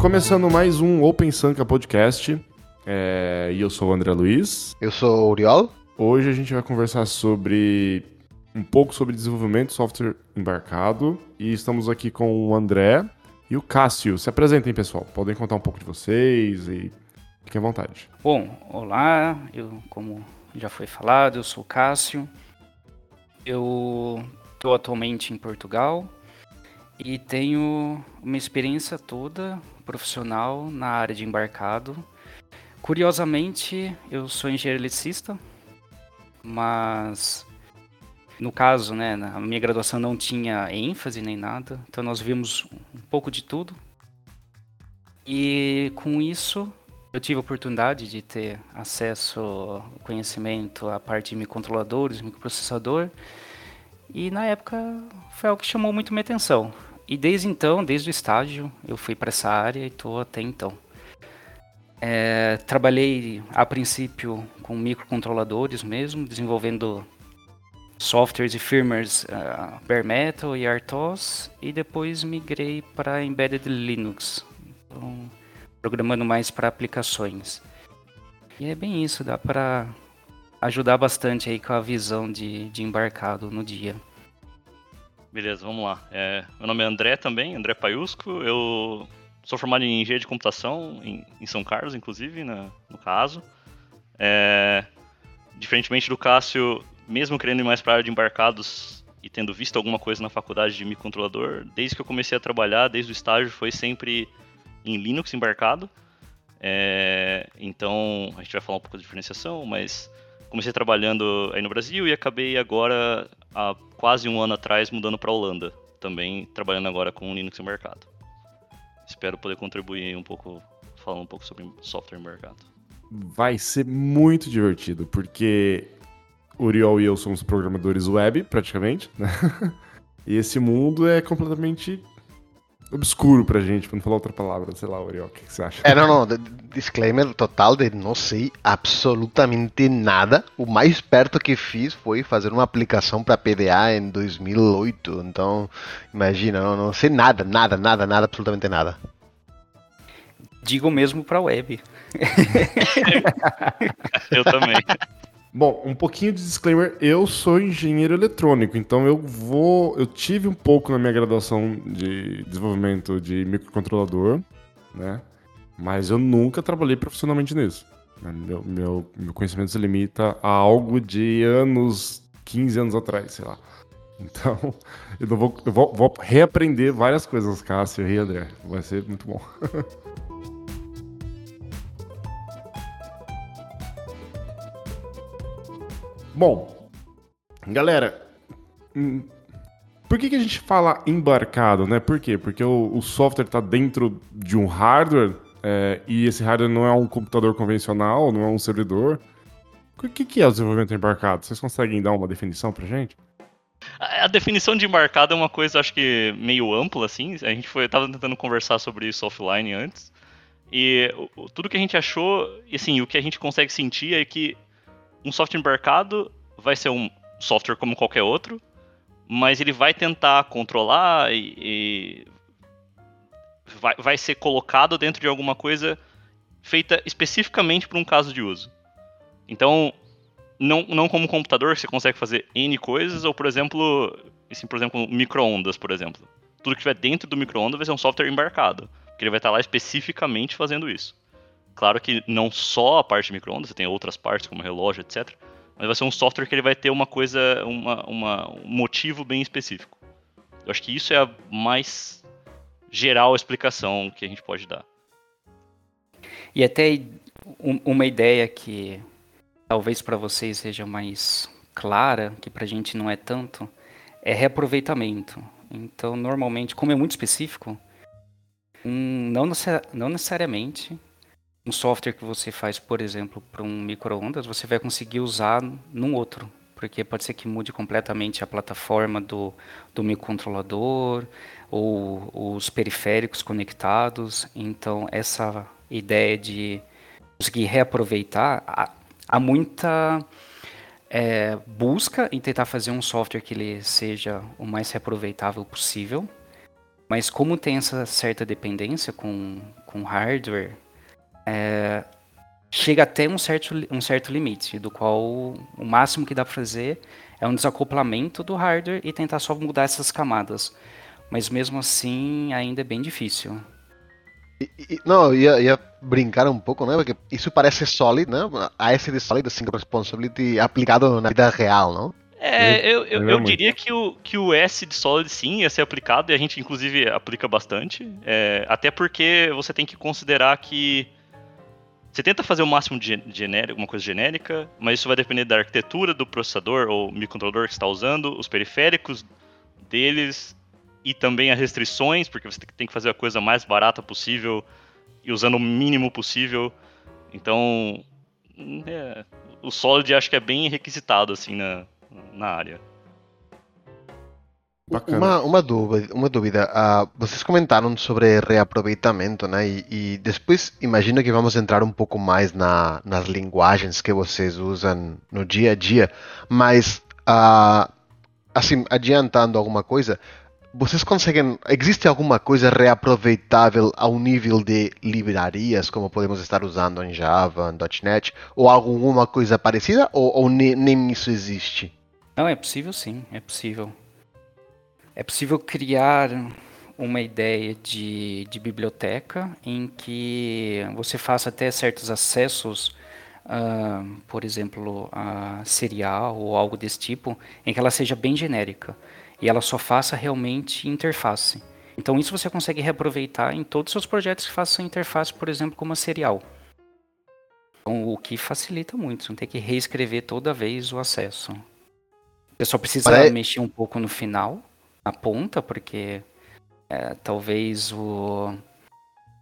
começando mais um Open Sanka Podcast. É, e eu sou o André Luiz. Eu sou o Uriol. Hoje a gente vai conversar sobre um pouco sobre desenvolvimento de software embarcado. E estamos aqui com o André e o Cássio. Se apresentem, pessoal. Podem contar um pouco de vocês e fiquem à vontade. Bom, olá. Eu, como já foi falado, eu sou o Cássio. Eu estou atualmente em Portugal e tenho uma experiência toda profissional na área de embarcado. Curiosamente, eu sou engenheiro eletricista, mas no caso, né, a minha graduação não tinha ênfase nem nada, então nós vimos um pouco de tudo. E com isso, eu tive a oportunidade de ter acesso ao conhecimento à parte de microcontroladores, microprocessador, e na época foi algo que chamou muito minha atenção. E desde então, desde o estágio, eu fui para essa área e estou até então. É, trabalhei a princípio com microcontroladores mesmo, desenvolvendo softwares e firmwares uh, bare metal e RTOS, e depois migrei para embedded Linux, então, programando mais para aplicações. E é bem isso, dá para ajudar bastante aí com a visão de, de embarcado no dia. Beleza, vamos lá. É, meu nome é André também, André Paiusco. Eu sou formado em engenharia de computação em, em São Carlos, inclusive, na, no caso. É, diferentemente do Cássio, mesmo querendo ir mais para a área de embarcados e tendo visto alguma coisa na faculdade de microcontrolador, desde que eu comecei a trabalhar, desde o estágio, foi sempre em Linux embarcado. É, então, a gente vai falar um pouco da diferenciação, mas comecei trabalhando aí no Brasil e acabei agora, há quase um ano atrás, mudando para Holanda. Também trabalhando agora com Linux embarcado. Espero poder contribuir um pouco, falando um pouco sobre software embarcado. Vai ser muito divertido, porque Uriol e eu somos programadores web, praticamente, né? E esse mundo é completamente obscuro pra gente, pra não falar outra palavra, sei lá, Oriol, o que, que, você acha? É, não, não, disclaimer total de não sei absolutamente nada. O mais perto que fiz foi fazer uma aplicação para PDA em 2008, então imagina, não, não sei nada, nada, nada, nada, absolutamente nada. Digo mesmo pra web. Eu também. Bom, um pouquinho de disclaimer, eu sou engenheiro eletrônico, então eu vou, eu tive um pouco na minha graduação de desenvolvimento de microcontrolador, né? Mas eu nunca trabalhei profissionalmente nisso. Meu, meu, meu conhecimento se limita a algo de anos, 15 anos atrás, sei lá. Então, eu, vou, eu vou, vou reaprender várias coisas, Cássio e André. Vai ser muito bom. Bom, galera, hum, por que, que a gente fala embarcado, né? Por quê? Porque o, o software está dentro de um hardware é, e esse hardware não é um computador convencional, não é um servidor. O que, que é o desenvolvimento embarcado? Vocês conseguem dar uma definição pra gente? A definição de embarcado é uma coisa, acho que meio ampla, assim. A gente foi, tava tentando conversar sobre isso offline antes. E tudo que a gente achou, assim, o que a gente consegue sentir é que um software embarcado vai ser um software como qualquer outro, mas ele vai tentar controlar e, e vai, vai ser colocado dentro de alguma coisa feita especificamente para um caso de uso. Então, não, não como computador você consegue fazer N coisas, ou por exemplo, assim, por exemplo, microondas, por exemplo. Tudo que estiver dentro do microondas vai ser um software embarcado, que ele vai estar lá especificamente fazendo isso. Claro que não só a parte de microondas, você tem outras partes como relógio, etc. Mas vai ser um software que ele vai ter uma coisa, uma, uma, um motivo bem específico. Eu acho que isso é a mais geral explicação que a gente pode dar. E até uma ideia que talvez para vocês seja mais clara, que para a gente não é tanto, é reaproveitamento. Então, normalmente, como é muito específico, um, não, não necessariamente um software que você faz, por exemplo, para um microondas, você vai conseguir usar num outro, porque pode ser que mude completamente a plataforma do, do microcontrolador ou os periféricos conectados. Então, essa ideia de conseguir reaproveitar, há, há muita é, busca em tentar fazer um software que ele seja o mais reaproveitável possível. Mas como tem essa certa dependência com, com hardware, é, chega até um certo, um certo limite, do qual o máximo que dá para fazer é um desacoplamento do hardware e tentar só mudar essas camadas. Mas mesmo assim, ainda é bem difícil. E, e, não, eu ia, ia, brincar um pouco, né? Porque isso parece Solid, né? A SD Solid Single Responsibility aplicado na vida real, não? É, eu, eu, eu, diria que o, que o S de Solid sim ia ser aplicado, e a gente inclusive aplica bastante. É, até porque você tem que considerar que você tenta fazer o máximo de genérico, uma coisa genérica, mas isso vai depender da arquitetura do processador ou microcontrolador que está usando, os periféricos deles e também as restrições, porque você tem que fazer a coisa mais barata possível e usando o mínimo possível. Então, é, o Solid acho que é bem requisitado assim na, na área. Uma, uma dúvida, uma dúvida. Uh, vocês comentaram sobre reaproveitamento, né? E, e, depois imagino que vamos entrar um pouco mais na, nas linguagens que vocês usam no dia a dia. Mas, uh, assim, adiantando alguma coisa, vocês conseguem. Existe alguma coisa reaproveitável ao nível de livrarias, como podemos estar usando em Java, em .NET, ou alguma coisa parecida, ou, ou nem, nem isso existe? Não, é possível sim, é possível. É possível criar uma ideia de, de biblioteca em que você faça até certos acessos, uh, por exemplo, a serial ou algo desse tipo, em que ela seja bem genérica e ela só faça realmente interface. Então isso você consegue reaproveitar em todos os seus projetos que façam interface, por exemplo, como a serial. Então, o que facilita muito, você não tem que reescrever toda vez o acesso. Você só precisa Para... mexer um pouco no final, na ponta, porque é, talvez o.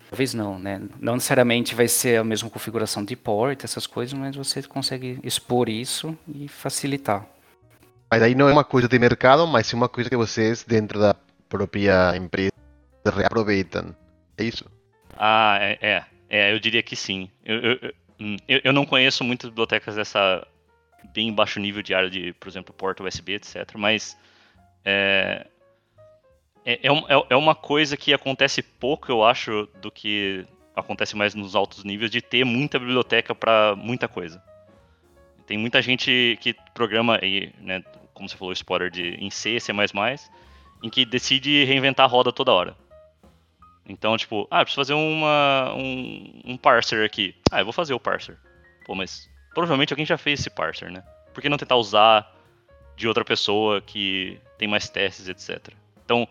Talvez não, né? Não necessariamente vai ser a mesma configuração de porta, essas coisas, mas você consegue expor isso e facilitar. Mas aí não é uma coisa de mercado, mas sim uma coisa que vocês, dentro da própria empresa, reaproveitam. É isso? Ah, é. É, é eu diria que sim. Eu, eu, eu, eu não conheço muitas bibliotecas dessa bem baixo nível de área de, por exemplo, porta USB, etc. Mas é, é, é, é, é uma coisa que acontece pouco, eu acho, do que acontece mais nos altos níveis, de ter muita biblioteca para muita coisa. Tem muita gente que programa, aí, né, como você falou, spoiler de, em C, C++, em que decide reinventar a roda toda hora. Então, tipo, ah, preciso fazer uma, um, um parser aqui. Ah, eu vou fazer o parser. Pô, mas provavelmente alguém já fez esse parser, né? Por que não tentar usar de outra pessoa que tem mais testes, etc. Então,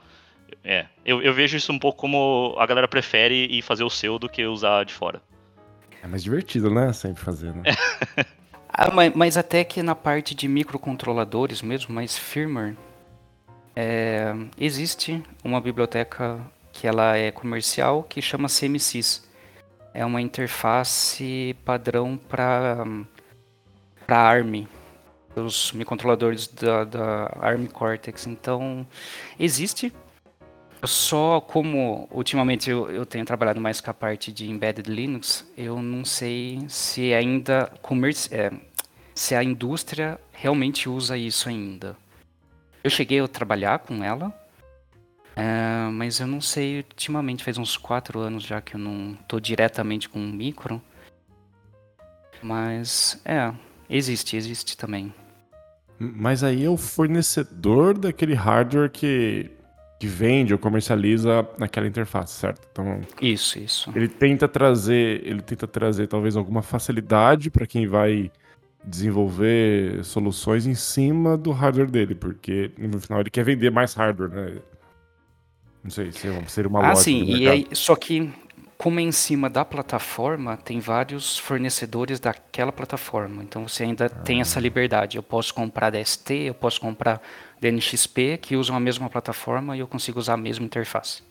é, eu, eu vejo isso um pouco como a galera prefere ir fazer o seu do que usar de fora. É mais divertido, né? Sempre fazer, né? ah, mas, mas, até que na parte de microcontroladores mesmo, mais firmware, é, existe uma biblioteca que ela é comercial que chama CMSIS. É uma interface padrão para para ARM, os microcontroladores da, da ARM Cortex. Então, existe só como ultimamente eu, eu, tenho trabalhado mais com a parte de embedded Linux, eu não sei se ainda é, se a indústria realmente usa isso ainda. Eu cheguei a trabalhar com ela, é, mas eu não sei, ultimamente faz uns quatro anos já que eu não estou diretamente com um micro. Mas é, existe, existe também. Mas aí é o fornecedor daquele hardware que que vende ou comercializa naquela interface, certo? Então, isso, isso. Ele tenta trazer, ele tenta trazer talvez alguma facilidade para quem vai desenvolver soluções em cima do hardware dele, porque no final ele quer vender mais hardware, né? Não sei se é seria uma ah, lógica. Ah, sim, e aí, só que como é em cima da plataforma, tem vários fornecedores daquela plataforma. Então você ainda ah. tem essa liberdade. Eu posso comprar da ST, eu posso comprar da NXP, que usam a mesma plataforma e eu consigo usar a mesma interface.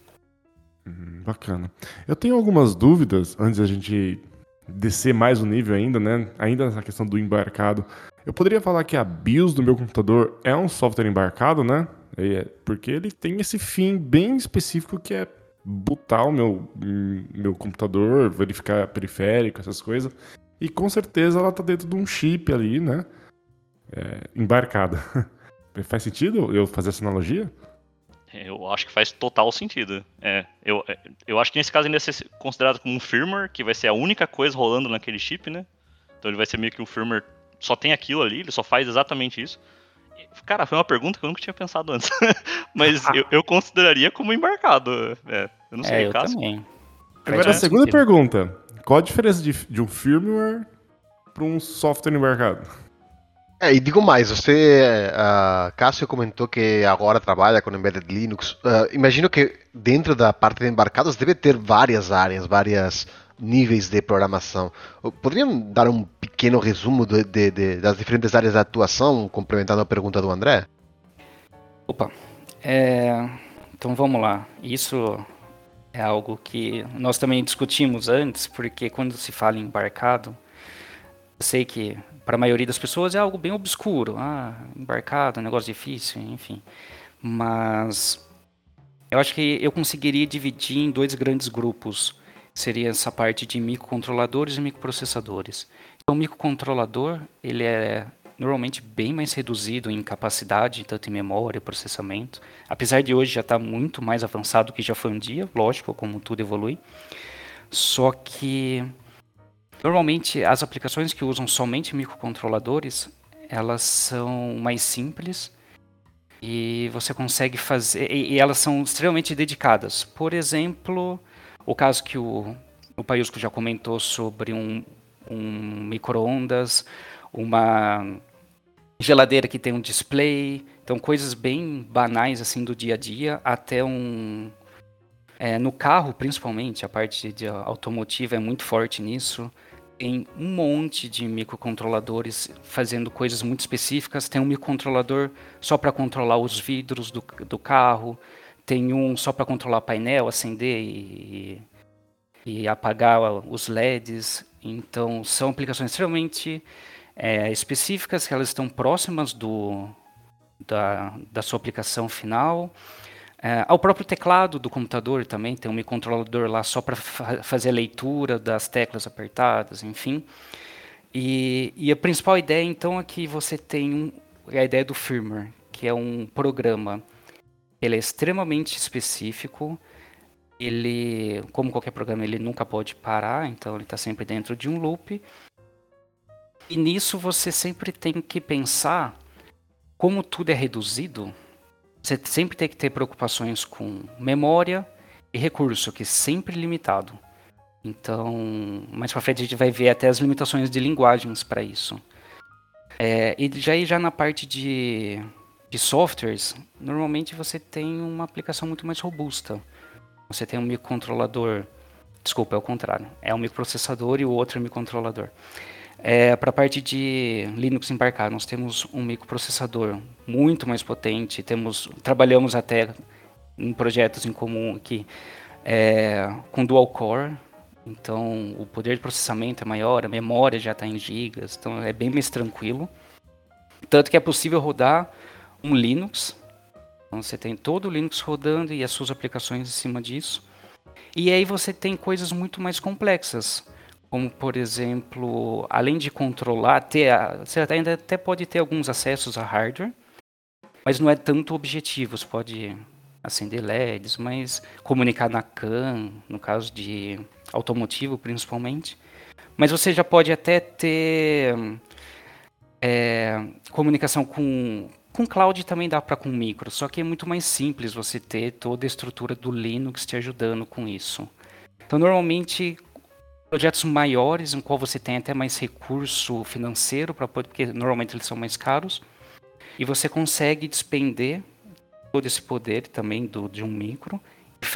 Hum, bacana. Eu tenho algumas dúvidas antes da gente descer mais o nível ainda, né? Ainda nessa questão do embarcado. Eu poderia falar que a BIOS do meu computador é um software embarcado, né? É, porque ele tem esse fim bem específico que é botar o meu, meu computador, verificar periférico, essas coisas. E com certeza ela está dentro de um chip ali, né? É, embarcada. Faz sentido eu fazer essa analogia? Eu acho que faz total sentido. É, eu, é, eu acho que nesse caso ainda vai ser considerado como um firmware, que vai ser a única coisa rolando naquele chip, né? Então ele vai ser meio que um firmware, só tem aquilo ali, ele só faz exatamente isso. Cara, foi uma pergunta que eu nunca tinha pensado antes. Mas eu, eu, consideraria como embarcado. É, eu não sei, é, eu caso. também. Agora, a segunda pergunta. Qual a diferença de, de um firmware para um software embarcado? É, e digo mais, você, uh, Cássio comentou que agora trabalha com Embedded Linux. Uh, imagino que dentro da parte de embarcados deve ter várias áreas, várias níveis de programação. Poderiam dar um pequeno resumo de, de, de, das diferentes áreas de atuação, complementando a pergunta do André? Opa, é... então vamos lá. Isso é algo que nós também discutimos antes, porque quando se fala em embarcado, eu sei que para a maioria das pessoas é algo bem obscuro. Ah, embarcado, negócio difícil, enfim. Mas eu acho que eu conseguiria dividir em dois grandes grupos. Seria essa parte de microcontroladores e microprocessadores. Então, o microcontrolador, ele é normalmente bem mais reduzido em capacidade, tanto em memória, processamento. Apesar de hoje já estar tá muito mais avançado do que já foi um dia, lógico, como tudo evolui. Só que Normalmente, as aplicações que usam somente microcontroladores, elas são mais simples e você consegue fazer e, elas são extremamente dedicadas. Por exemplo, o caso que o o Paiusco já comentou sobre um, um micro-ondas, uma geladeira que tem um display, então coisas bem banais assim do dia a dia, até um é, no carro principalmente a parte de automotiva é muito forte nisso tem um monte de microcontroladores fazendo coisas muito específicas. Tem um microcontrolador só para controlar os vidros do, do carro, tem um só para controlar painel, acender e, e, apagar os LEDs. Então, são aplicações extremamente é, específicas, que elas estão próximas do, da, da sua aplicação final. É, ao próprio teclado do computador também, tem um microcontrolador lá só para fa fazer a leitura das teclas apertadas, enfim. E, e, a principal ideia, então, é que você tem um, a ideia do firmware, que é um programa. Ele é extremamente específico, ele, como qualquer programa, ele nunca pode parar, então ele está sempre dentro de um loop. E nisso você sempre tem que pensar como tudo é reduzido, você sempre tem que ter preocupações com memória e recurso, que é sempre limitado. Então, mais para frente a gente vai ver até as limitações de linguagens para isso. É, e já já na parte de, de softwares, normalmente você tem uma aplicação muito mais robusta. Você tem um microcontrolador, desculpa, é o contrário. É um microprocessador e o outro é um microcontrolador. É, Para a parte de Linux embarcado, nós temos um microprocessador muito mais potente. Temos, trabalhamos até em projetos em comum aqui é, com dual core. Então, o poder de processamento é maior, a memória já está em gigas, então é bem mais tranquilo. Tanto que é possível rodar um Linux. Então, você tem todo o Linux rodando e as suas aplicações em cima disso. E aí você tem coisas muito mais complexas como por exemplo, além de controlar, ter a, você ainda até pode ter alguns acessos a hardware, mas não é tanto objetivo. Você pode acender LEDs, mas comunicar na CAN, no caso de automotivo principalmente. Mas você já pode até ter é, comunicação com com cloud também dá para com micro, só que é muito mais simples você ter toda a estrutura do Linux te ajudando com isso. Então, normalmente, projetos maiores, em qual você tem até mais recurso financeiro, para porque normalmente eles são mais caros, e você consegue despender todo esse poder também do, de um micro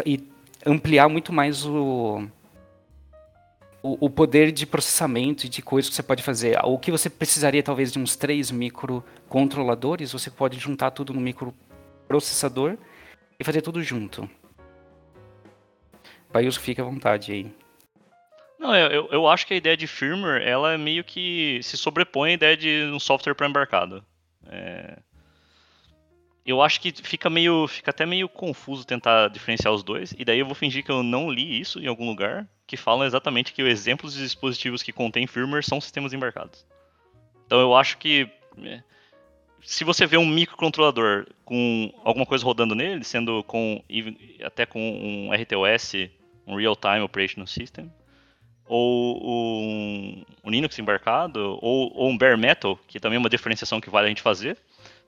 e ampliar muito mais o, o, o, poder de processamento e de coisas que você pode fazer. O que você precisaria talvez de uns três microcontroladores, você pode juntar tudo no microprocessador e fazer tudo junto. País fica à vontade aí. Não, eu, eu acho que a ideia de firmware, ela meio que se sobrepõe à ideia de um software para embarcado. É... Eu acho que fica meio, fica até meio confuso tentar diferenciar os dois, e daí eu vou fingir que eu não li isso em algum lugar, que falam exatamente que os exemplos de dispositivos que contêm firmware são sistemas embarcados. Então eu acho que é, se você vê um microcontrolador com alguma coisa rodando nele, sendo com até com um RTOS, um Real Time Operational System, ou um, um Linux embarcado, ou, ou, um bare metal, que também é uma diferenciação que vale a gente fazer.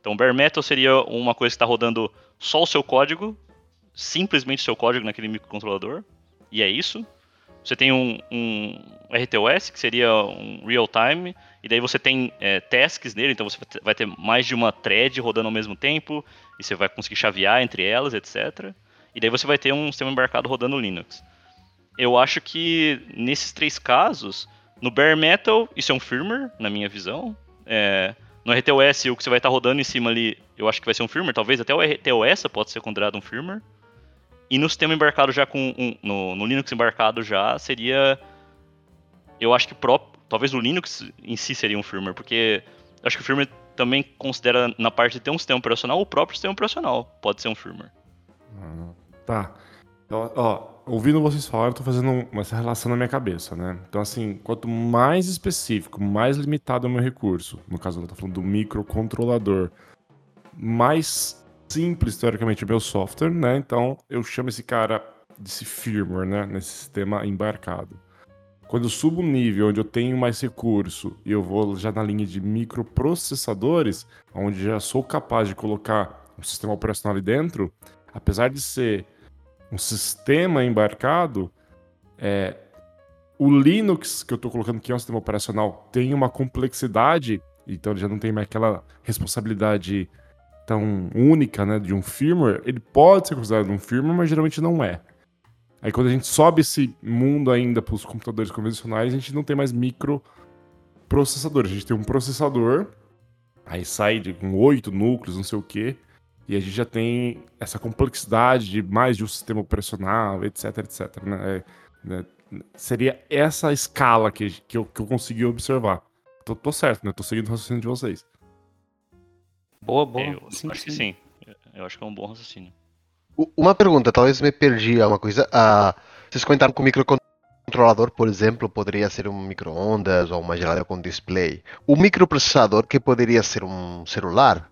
Então, bare metal seria uma coisa que está rodando só o seu código, simplesmente o seu código naquele microcontrolador, e é isso. Você tem um, um RTOS, que seria um real time, e daí você tem é, tasks nele, então você vai ter mais de uma thread rodando ao mesmo tempo, e você vai conseguir chavear entre elas, etc. E daí você vai ter um sistema embarcado rodando Linux. Eu acho que nesses três casos, no bare metal, isso é um firmware, na minha visão. É, no RTOS, o que você vai estar rodando em cima ali, eu acho que vai ser um firmware, talvez até o RTOS pode ser considerado um firmware. E no sistema embarcado já com. Um, no, no, Linux embarcado já seria. Eu acho que próprio. Talvez o Linux em si seria um firmware, porque eu acho que o firmware também considera na parte de ter um sistema operacional o próprio sistema operacional. Pode ser um firmware. Tá. Ó, ó, ouvindo vocês falar, eu tô fazendo essa relação na minha cabeça, né? Então, assim, quanto mais específico, mais limitado é o meu recurso, no caso eu tô falando do microcontrolador, mais simples, teoricamente, o meu software, né? Então eu chamo esse cara desse firmware, né? Nesse sistema embarcado. Quando eu subo um nível onde eu tenho mais recurso e eu vou já na linha de microprocessadores, onde já sou capaz de colocar um sistema operacional ali dentro, apesar de ser um sistema embarcado, é, o Linux que eu estou colocando, que é um sistema operacional, tem uma complexidade, então ele já não tem mais aquela responsabilidade tão única, né, de um firmware, ele pode ser considerado um firmware, mas geralmente não é. Aí quando a gente sobe esse mundo ainda para os computadores convencionais, a gente não tem mais microprocessadores. A gente tem um processador, aí sai com oito núcleos, não sei o quê, e a gente já tem essa complexidade de mais de um sistema operacional, etc, etc. Né? É, né? Seria essa escala que, que, eu, que eu consegui observar. Tô, tô certo, né? Tô seguindo o raciocínio de vocês. Boa, boa. Eu sim, acho sim. que sim. Eu acho que é um bom raciocínio. Uma pergunta, talvez me perdi alguma coisa. Uh, vocês comentaram que o microcontrolador, por exemplo, poderia ser um micro-ondas ou uma geladeira com display. O microprocessador, que poderia ser um celular?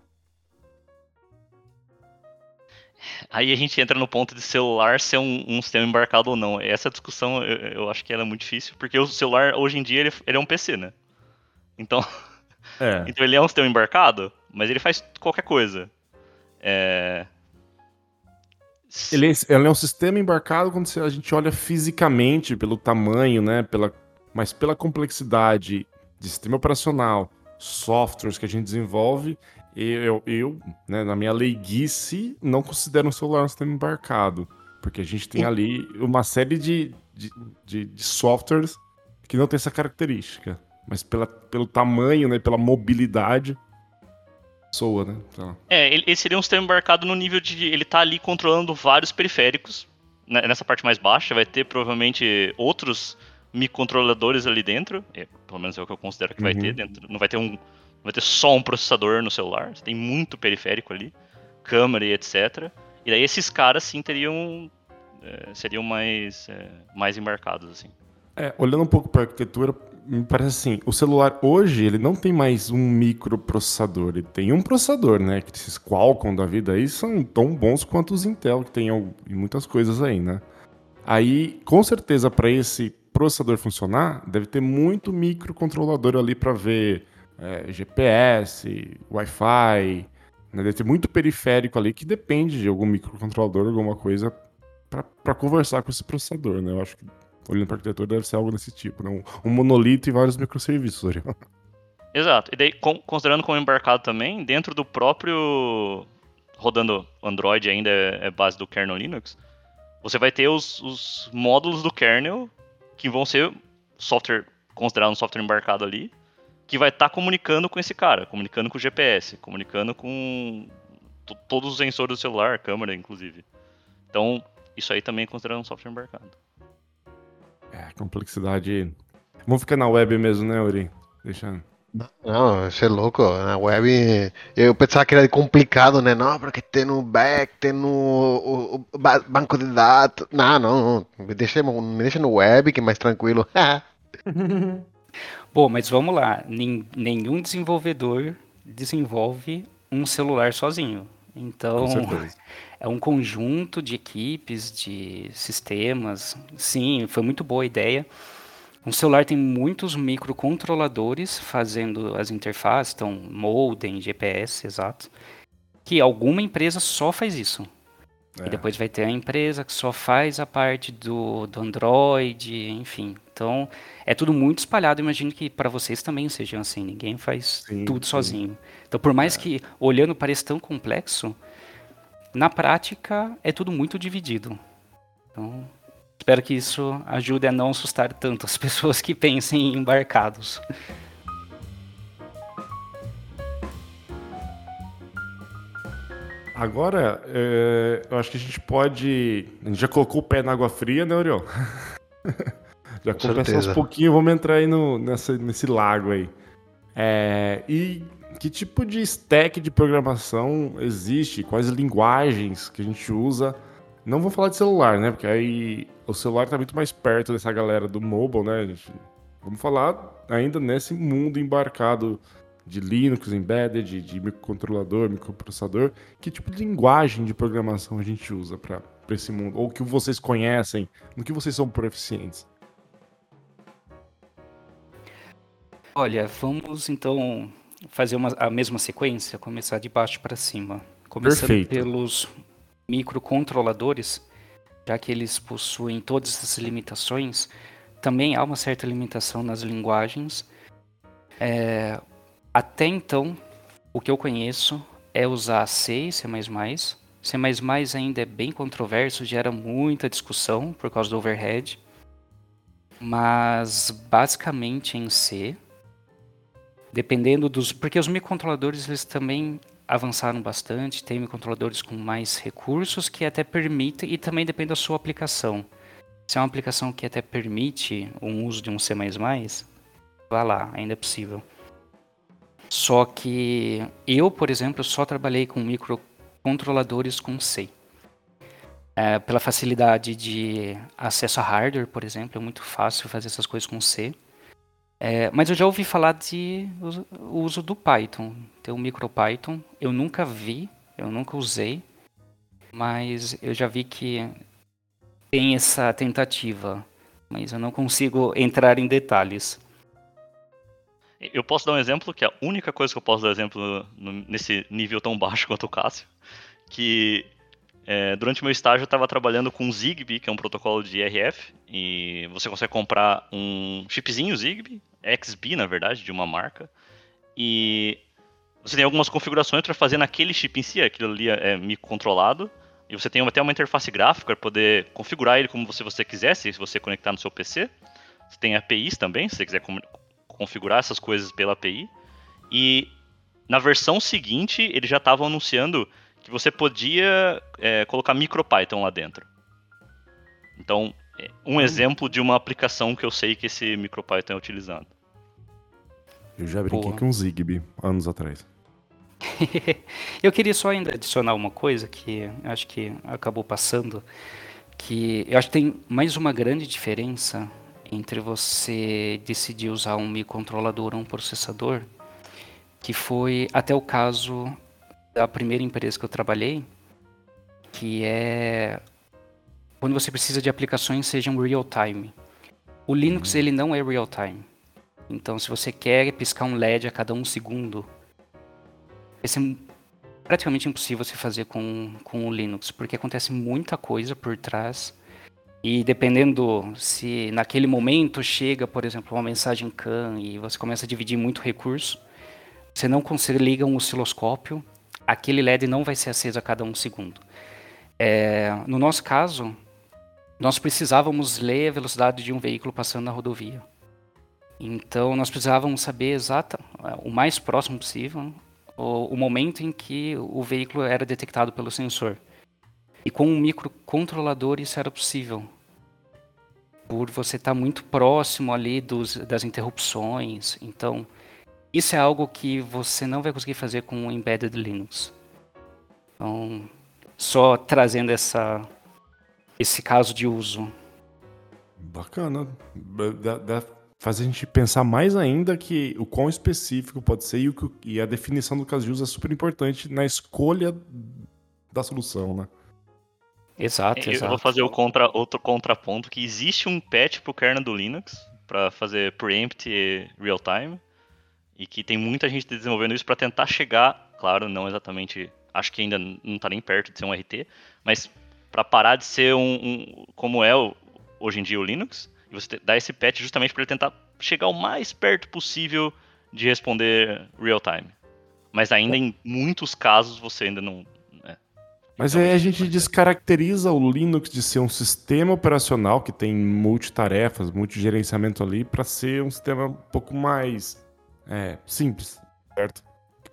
Aí a gente entra no ponto de celular ser um, um sistema embarcado ou não. Essa discussão eu, eu, acho que ela é muito difícil, porque o celular hoje em dia ele, ele é um PC, né? Então, é. então ele é um sistema embarcado, mas ele faz qualquer coisa. É... Ele, é, ele é um sistema embarcado quando a gente olha fisicamente pelo tamanho, né? Pela, mas pela complexidade de sistema operacional, softwares que a gente desenvolve, eu, eu né, na minha leiguice, não considero um celular um sistema embarcado. Porque a gente tem ali uma série de, de, de, de softwares que não tem essa característica. Mas pela, pelo tamanho, né, pela mobilidade, soa, né? É, ele, ele, seria um sistema embarcado no nível de. Ele tá ali controlando vários periféricos. Né, nessa parte mais baixa, vai ter provavelmente outros microcontroladores ali dentro. É, pelo menos é o que eu considero que uhum. vai ter dentro. Não vai ter um. Vai ter só um processador no celular. Você tem muito periférico ali. Câmera e etc. E daí esses caras sim teriam. É, seriam mais, é, mais embarcados, assim. É, olhando um pouco para a arquitetura, me parece assim, o celular hoje, ele não tem mais um microprocessador, ele tem um processador, né? Que esses Qualcomm da vida aí são tão bons quanto os Intel, que tem em muitas coisas aí, né? Aí, com certeza, para esse processador funcionar, deve ter muito microcontrolador ali para ver é, GPS, Wi-Fi, né? deve ter muito periférico ali que depende de algum microcontrolador, alguma coisa para conversar com esse processador, né? Eu acho que olhando para arquitetura, deve ser algo desse tipo, né? Um, um monolito e vários microserviços. Exato. E daí, considerando como embarcado também, dentro do próprio rodando Android ainda é, é base do kernel Linux, você vai ter os, os, módulos do kernel que vão ser software considerado um software embarcado ali, que vai estar tá comunicando com esse cara, comunicando com o GPS, comunicando com todos os sensores do celular, câmera inclusive. Então, isso aí também é considerado um software embarcado. É, complexidade. Vamos ficar na web mesmo, né, Uri? Deixa. Não, isso é louco. Na web eu pensava que era complicado, né? Não, porque tem no back, tem no o, o banco de dados. Não, não, Me deixa, me deixa no web que é mais tranquilo. Bom, mas vamos lá. nenhum desenvolvedor desenvolve um celular sozinho. Então, é um conjunto de equipes, de sistemas. Sim, foi muito boa a ideia. Um celular tem muitos microcontroladores fazendo as interfaces, então modem, GPS, exato. Que alguma empresa só faz isso. É. E depois vai ter a empresa que só faz a parte do, do Android, enfim. Então, é tudo muito espalhado. Imagino que para vocês também sejam assim. Ninguém faz sim, tudo sim. sozinho. Então, por mais é. que olhando pareça tão complexo, na prática é tudo muito dividido. Então, espero que isso ajude a não assustar tanto as pessoas que pensem em embarcados. Agora, é, eu acho que a gente pode. A gente já colocou o pé na água fria, né, Oriol? já começa aos pouquinhos, vamos entrar aí no, nessa, nesse lago aí. É, e que tipo de stack de programação existe? Quais linguagens que a gente usa? Não vou falar de celular, né? Porque aí o celular está muito mais perto dessa galera do mobile, né? Gente? Vamos falar ainda nesse mundo embarcado de Linux embedded, de, de microcontrolador, microprocessador, que tipo de linguagem de programação a gente usa para esse mundo? Ou que vocês conhecem, no que vocês são proficientes? Olha, vamos então fazer uma, a mesma sequência, começar de baixo para cima. Começando Perfeito. pelos microcontroladores, já que eles possuem todas essas limitações, também há uma certa limitação nas linguagens. É, até então, o que eu conheço é usar C e C++. C++ ainda é bem controverso, gera muita discussão por causa do overhead. Mas basicamente em C, dependendo dos, porque os microcontroladores eles também avançaram bastante, tem microcontroladores com mais recursos que até permitem e também depende da sua aplicação. Se é uma aplicação que até permite o uso de um C++, vá lá, ainda é possível. Só que eu, por exemplo, só trabalhei com microcontroladores com C. É, pela facilidade de acesso a hardware, por exemplo, é muito fácil fazer essas coisas com C. É, mas eu já ouvi falar de o uso do Python. Tem o MicroPython. Eu nunca vi, eu nunca usei, mas eu já vi que tem essa tentativa. Mas eu não consigo entrar em detalhes. Eu posso dar um exemplo, que é a única coisa que eu posso dar exemplo no, nesse nível tão baixo quanto o Cássio, que é, durante meu estágio eu estava trabalhando com Zigbee, que é um protocolo de IRF, e você consegue comprar um chipzinho Zigbee, XB na verdade, de uma marca, e você tem algumas configurações para fazer naquele chip em si, aquilo ali é microcontrolado, e você tem até uma interface gráfica para poder configurar ele como você, você quiser, se você conectar no seu PC. Você tem APIs também, se você quiser configurar essas coisas pela API. E na versão seguinte, eles já estavam anunciando que você podia é, colocar MicroPython lá dentro. Então, é um hum. exemplo de uma aplicação que eu sei que esse MicroPython é utilizado. Eu já brinquei Boa. com Zigbee anos atrás. eu queria só ainda adicionar uma coisa que acho que acabou passando, que eu acho que tem mais uma grande diferença entre você decidir usar um microcontrolador ou um processador, que foi até o caso da primeira empresa que eu trabalhei, que é quando você precisa de aplicações sejam real time. O Linux uhum. ele não é real time. Então, se você quer piscar um LED a cada um segundo, esse é praticamente impossível você fazer com, com o Linux, porque acontece muita coisa por trás e dependendo se naquele momento chega, por exemplo, uma mensagem CAN e você começa a dividir muito recurso, você não consegue ligar um osciloscópio, aquele LED não vai ser aceso a cada um segundo. É, no nosso caso, nós precisávamos ler a velocidade de um veículo passando na rodovia. Então nós precisávamos saber exata, o mais próximo possível, o, o momento em que o veículo era detectado pelo sensor. E com um microcontrolador isso era possível. Por você estar tá muito próximo ali dos, das interrupções. Então, isso é algo que você não vai conseguir fazer com o Embedded Linux. Então, só trazendo essa, esse caso de uso. Bacana. Dá, dá, faz a gente pensar mais ainda que o quão específico pode ser e, o, e a definição do caso de uso é super importante na escolha da solução, né? Exato, eu, exato. Eu vou fazer o contra, outro contraponto, que existe um patch pro kernel do Linux para fazer preempt real time e que tem muita gente desenvolvendo isso para tentar chegar, claro, não exatamente, acho que ainda não está nem perto de ser um RT, mas para parar de ser um, um, como é hoje em dia o Linux, e você dá esse patch justamente para ele tentar chegar o mais perto possível de responder real time. Mas ainda em muitos casos você ainda não. Mas aí a gente descaracteriza o Linux de ser um sistema operacional que tem multitarefas, multigerenciamento ali, para ser um sistema um pouco mais é, simples, certo?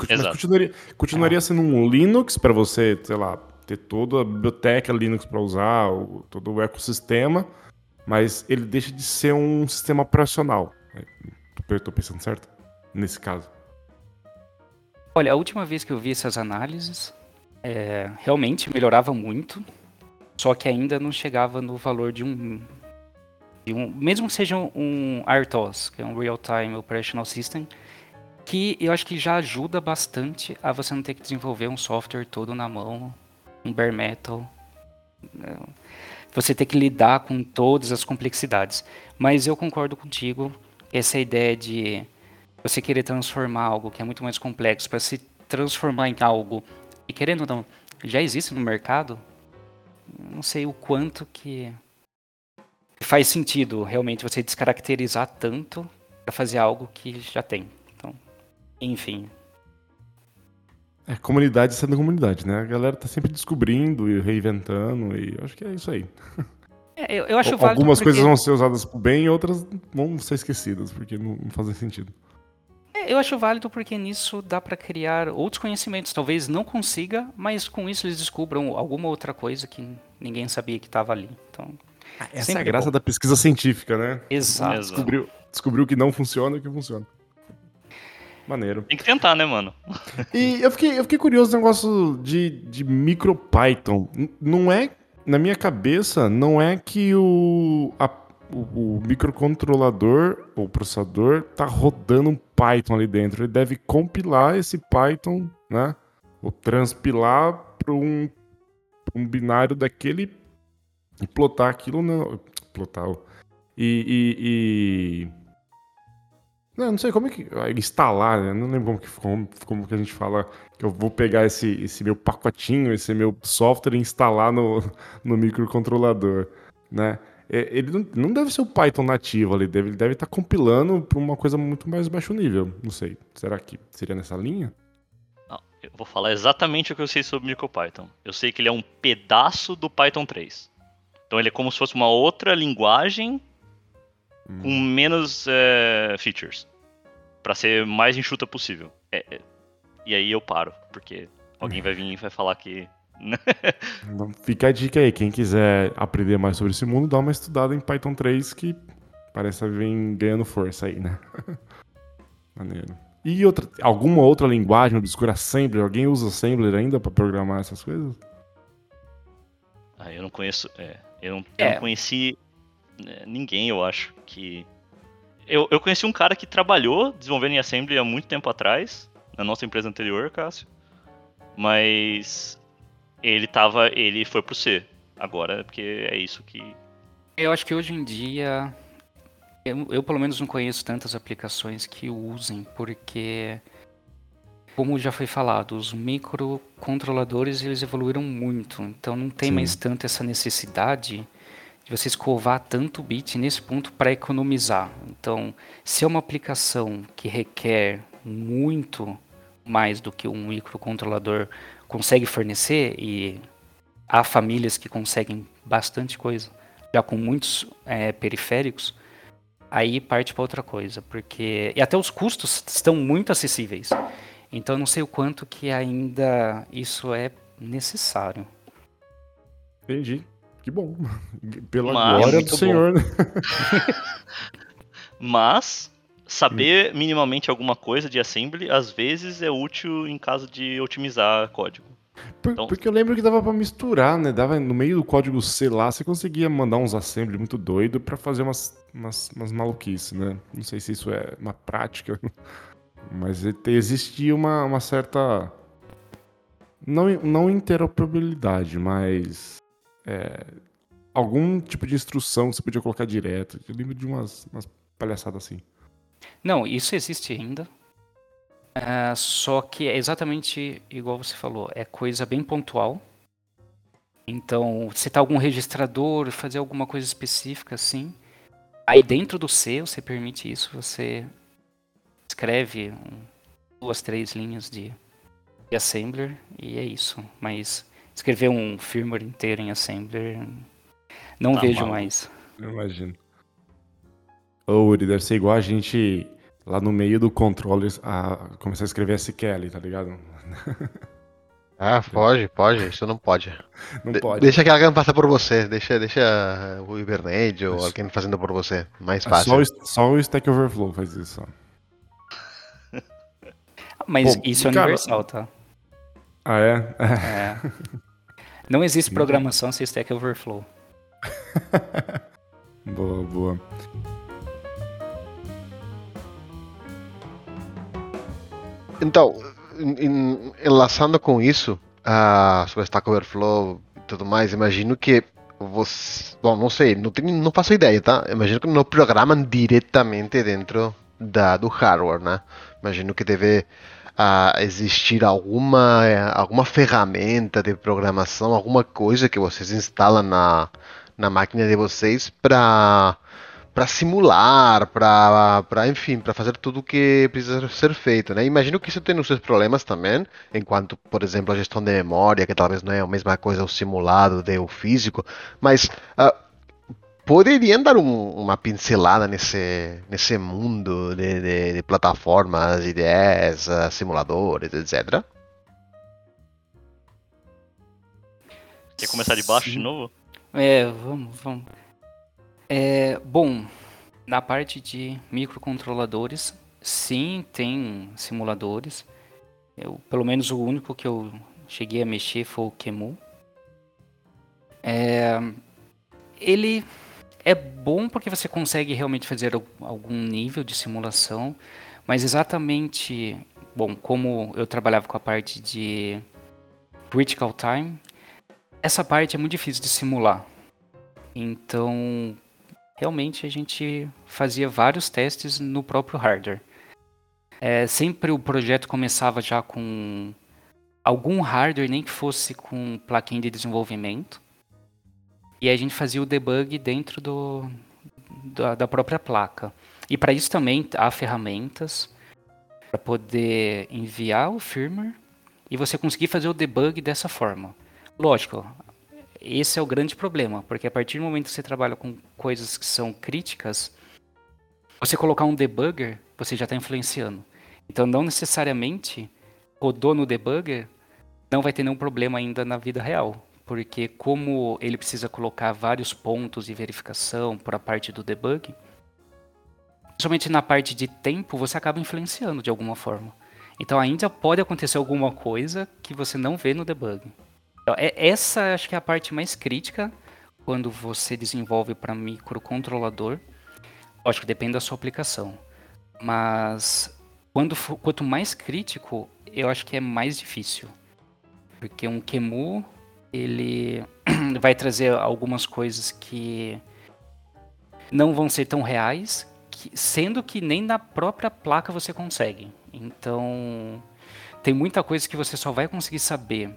Mas continuaria, continuaria sendo um Linux para você, sei lá, ter toda a biblioteca Linux para usar, todo o ecossistema, mas ele deixa de ser um sistema operacional. Estou pensando certo? Nesse caso. Olha, a última vez que eu vi essas análises, é, realmente melhorava muito, só que ainda não chegava no valor de um, de um mesmo que seja um RTOS, que é um Real Time Operational System, que eu acho que já ajuda bastante a você não ter que desenvolver um software todo na mão, um bare metal. Né? Você ter que lidar com todas as complexidades. Mas eu concordo contigo, essa ideia de você querer transformar algo que é muito mais complexo para se transformar em algo e querendo ou não, já existe no mercado, não sei o quanto que faz sentido realmente você descaracterizar tanto para fazer algo que já tem. Enfim. É, comunidade sendo comunidade, né? A galera tá sempre descobrindo e reinventando, e acho que é isso aí. É, eu, eu, acho Algumas porque... coisas vão ser usadas pro bem e outras vão ser esquecidas, porque não, não fazem sentido. É, eu acho válido porque nisso dá para criar outros conhecimentos. Talvez não consiga, mas com isso eles descubram alguma outra coisa que ninguém sabia que estava ali. Então, ah, essa é a graça bom. da pesquisa científica, né? Exato. Descobriu, descobriu que não funciona e que funciona. Maneiro. Tem que tentar, né, mano? E eu fiquei, eu fiquei curioso no negócio de, de MicroPython. Não é, na minha cabeça, não é que o, a, o, o microcontrolador, o processador, tá rodando um Python ali dentro. Ele deve compilar esse Python, né? Ou transpilar para um, um binário daquele e plotar aquilo no. Plotar. E, e, e não, não sei como é que. Ah, instalar, né? Não lembro como que, como, como que a gente fala que eu vou pegar esse, esse meu pacotinho, esse meu software e instalar no, no microcontrolador, né? É, ele não, não deve ser o Python nativo ali, deve, ele deve estar tá compilando para uma coisa muito mais baixo nível. Não sei. Será que seria nessa linha? Não, eu vou falar exatamente o que eu sei sobre MicroPython. Eu sei que ele é um pedaço do Python 3. Então ele é como se fosse uma outra linguagem hum. com menos é, features. para ser mais enxuta possível. É, é, e aí eu paro, porque alguém vai vir e vai falar que. Fica a dica aí, quem quiser aprender mais sobre esse mundo, dá uma estudada em Python 3 que parece vir ganhando força aí, né? Maneiro. E outra, alguma outra linguagem obscura Assembler? Alguém usa Assembler ainda para programar essas coisas? Ah, eu não conheço. É, eu, não, eu não é. conheci né, ninguém, eu acho, que. Eu, eu conheci um cara que trabalhou desenvolvendo em Assembly há muito tempo atrás, na nossa empresa anterior, Cássio. Mas ele tava. ele foi pro C. Agora, porque é isso que. Eu acho que hoje em dia. Eu, eu pelo menos não conheço tantas aplicações que usem, porque como já foi falado, os microcontroladores eles evoluíram muito, então não tem Sim. mais tanto essa necessidade de você escovar tanto bit nesse ponto para economizar. Então, se é uma aplicação que requer muito mais do que um microcontrolador consegue fornecer, e há famílias que conseguem bastante coisa, já com muitos é, periféricos, aí parte para outra coisa, porque e até os custos estão muito acessíveis. Então não sei o quanto que ainda isso é necessário. Entendi. Que bom. Pela Mas, glória do Senhor, né? Mas saber minimamente alguma coisa de assembly às vezes é útil em caso de otimizar código. Por- Então- Porque eu lembro que dava pra misturar, né? Dava no meio do código C lá, você conseguia mandar uns assembly muito doido pra fazer umas, umas, umas maluquices, né? Não sei se isso é uma prática, mas existia uma, uma certa. Não, não interoperabilidade, mas. é, algum tipo de instrução que você podia colocar direto. Eu lembro de umas, umas palhaçadas assim. Não, isso existe ainda. Ah, só que é exatamente igual você falou, é coisa bem pontual. Então, se tá algum registrador, fazer alguma coisa específica assim. Aí dentro do C você permite isso, você escreve um- duas, três linhas de, de assembler e é isso. Mas escrever um firmware inteiro em assembler, não Tá vejo maluco. mais. Eu imagino. Ô, Uri, deve ser igual a gente lá no meio do controller a começar a escrever SQL, tá ligado? Ah, pode, pode, isso não pode. Não De- pode. Deixa que alguém faça por você, deixa, deixa o Hibernate ou Mas- alguém fazendo por você, mais É fácil. Só, o, só o Stack Overflow faz isso. ó. Mas Pô, isso é cara- universal, tá? Ah, é? É. Não existe programação sem Stack Overflow. boa, boa. Então, enlaçando com isso, a sobre Stack Overflow e tudo mais, imagino que você, bom, não sei, não tenho, não faço ideia, tá? Imagino que não programam diretamente dentro da, do hardware, né? Imagino que deve ah, existir alguma alguma ferramenta de programação, alguma coisa que vocês instalam na na máquina de vocês para para simular, para, para enfim, para fazer tudo o que precisa ser feito, né? Imagino que isso tem os seus problemas também, enquanto, por exemplo, a gestão de memória, que talvez não é a mesma coisa o simulado de o físico, mas ah, poderiam dar um- uma pincelada nesse, nesse mundo de, de- de plataformas, IDEs, ah, simuladores, etc. Quer começar de baixo de Sim. novo? É, vamos, vamos. É, bom, na parte de microcontroladores, sim, tem simuladores. Eu, pelo menos o único que eu cheguei a mexer foi o Kemu. É, ele é bom porque você consegue realmente fazer al- algum nível de simulação, mas exatamente, bom, como eu trabalhava com a parte de critical time, essa parte é muito difícil de simular. Então, realmente a gente fazia vários testes no próprio hardware. É, sempre o projeto começava já com algum hardware, nem que fosse com plaquinha de desenvolvimento. E a gente fazia o debug dentro do, da, da própria placa. E para isso também há ferramentas para poder enviar o firmware e você conseguir fazer o debug dessa forma. Lógico, esse é o grande problema, porque a partir do momento que você trabalha com coisas que são críticas, você colocar um debugger, você já está influenciando. Então, não necessariamente rodou no debugger, não vai ter nenhum problema ainda na vida real, porque como ele precisa colocar vários pontos de verificação para a parte do debug, principalmente na parte de tempo, você acaba influenciando de alguma forma. Então, ainda pode acontecer alguma coisa que você não vê no debug. Então, é- Essa acho que é a parte mais crítica quando você desenvolve para microcontrolador. Lógico, depende da sua aplicação. Mas quando for- quanto mais crítico, eu acho que é mais difícil. Porque um QEMU, ele vai trazer algumas coisas que não vão ser tão reais, que- sendo que nem na própria placa você consegue. Então, tem muita coisa que você só vai conseguir saber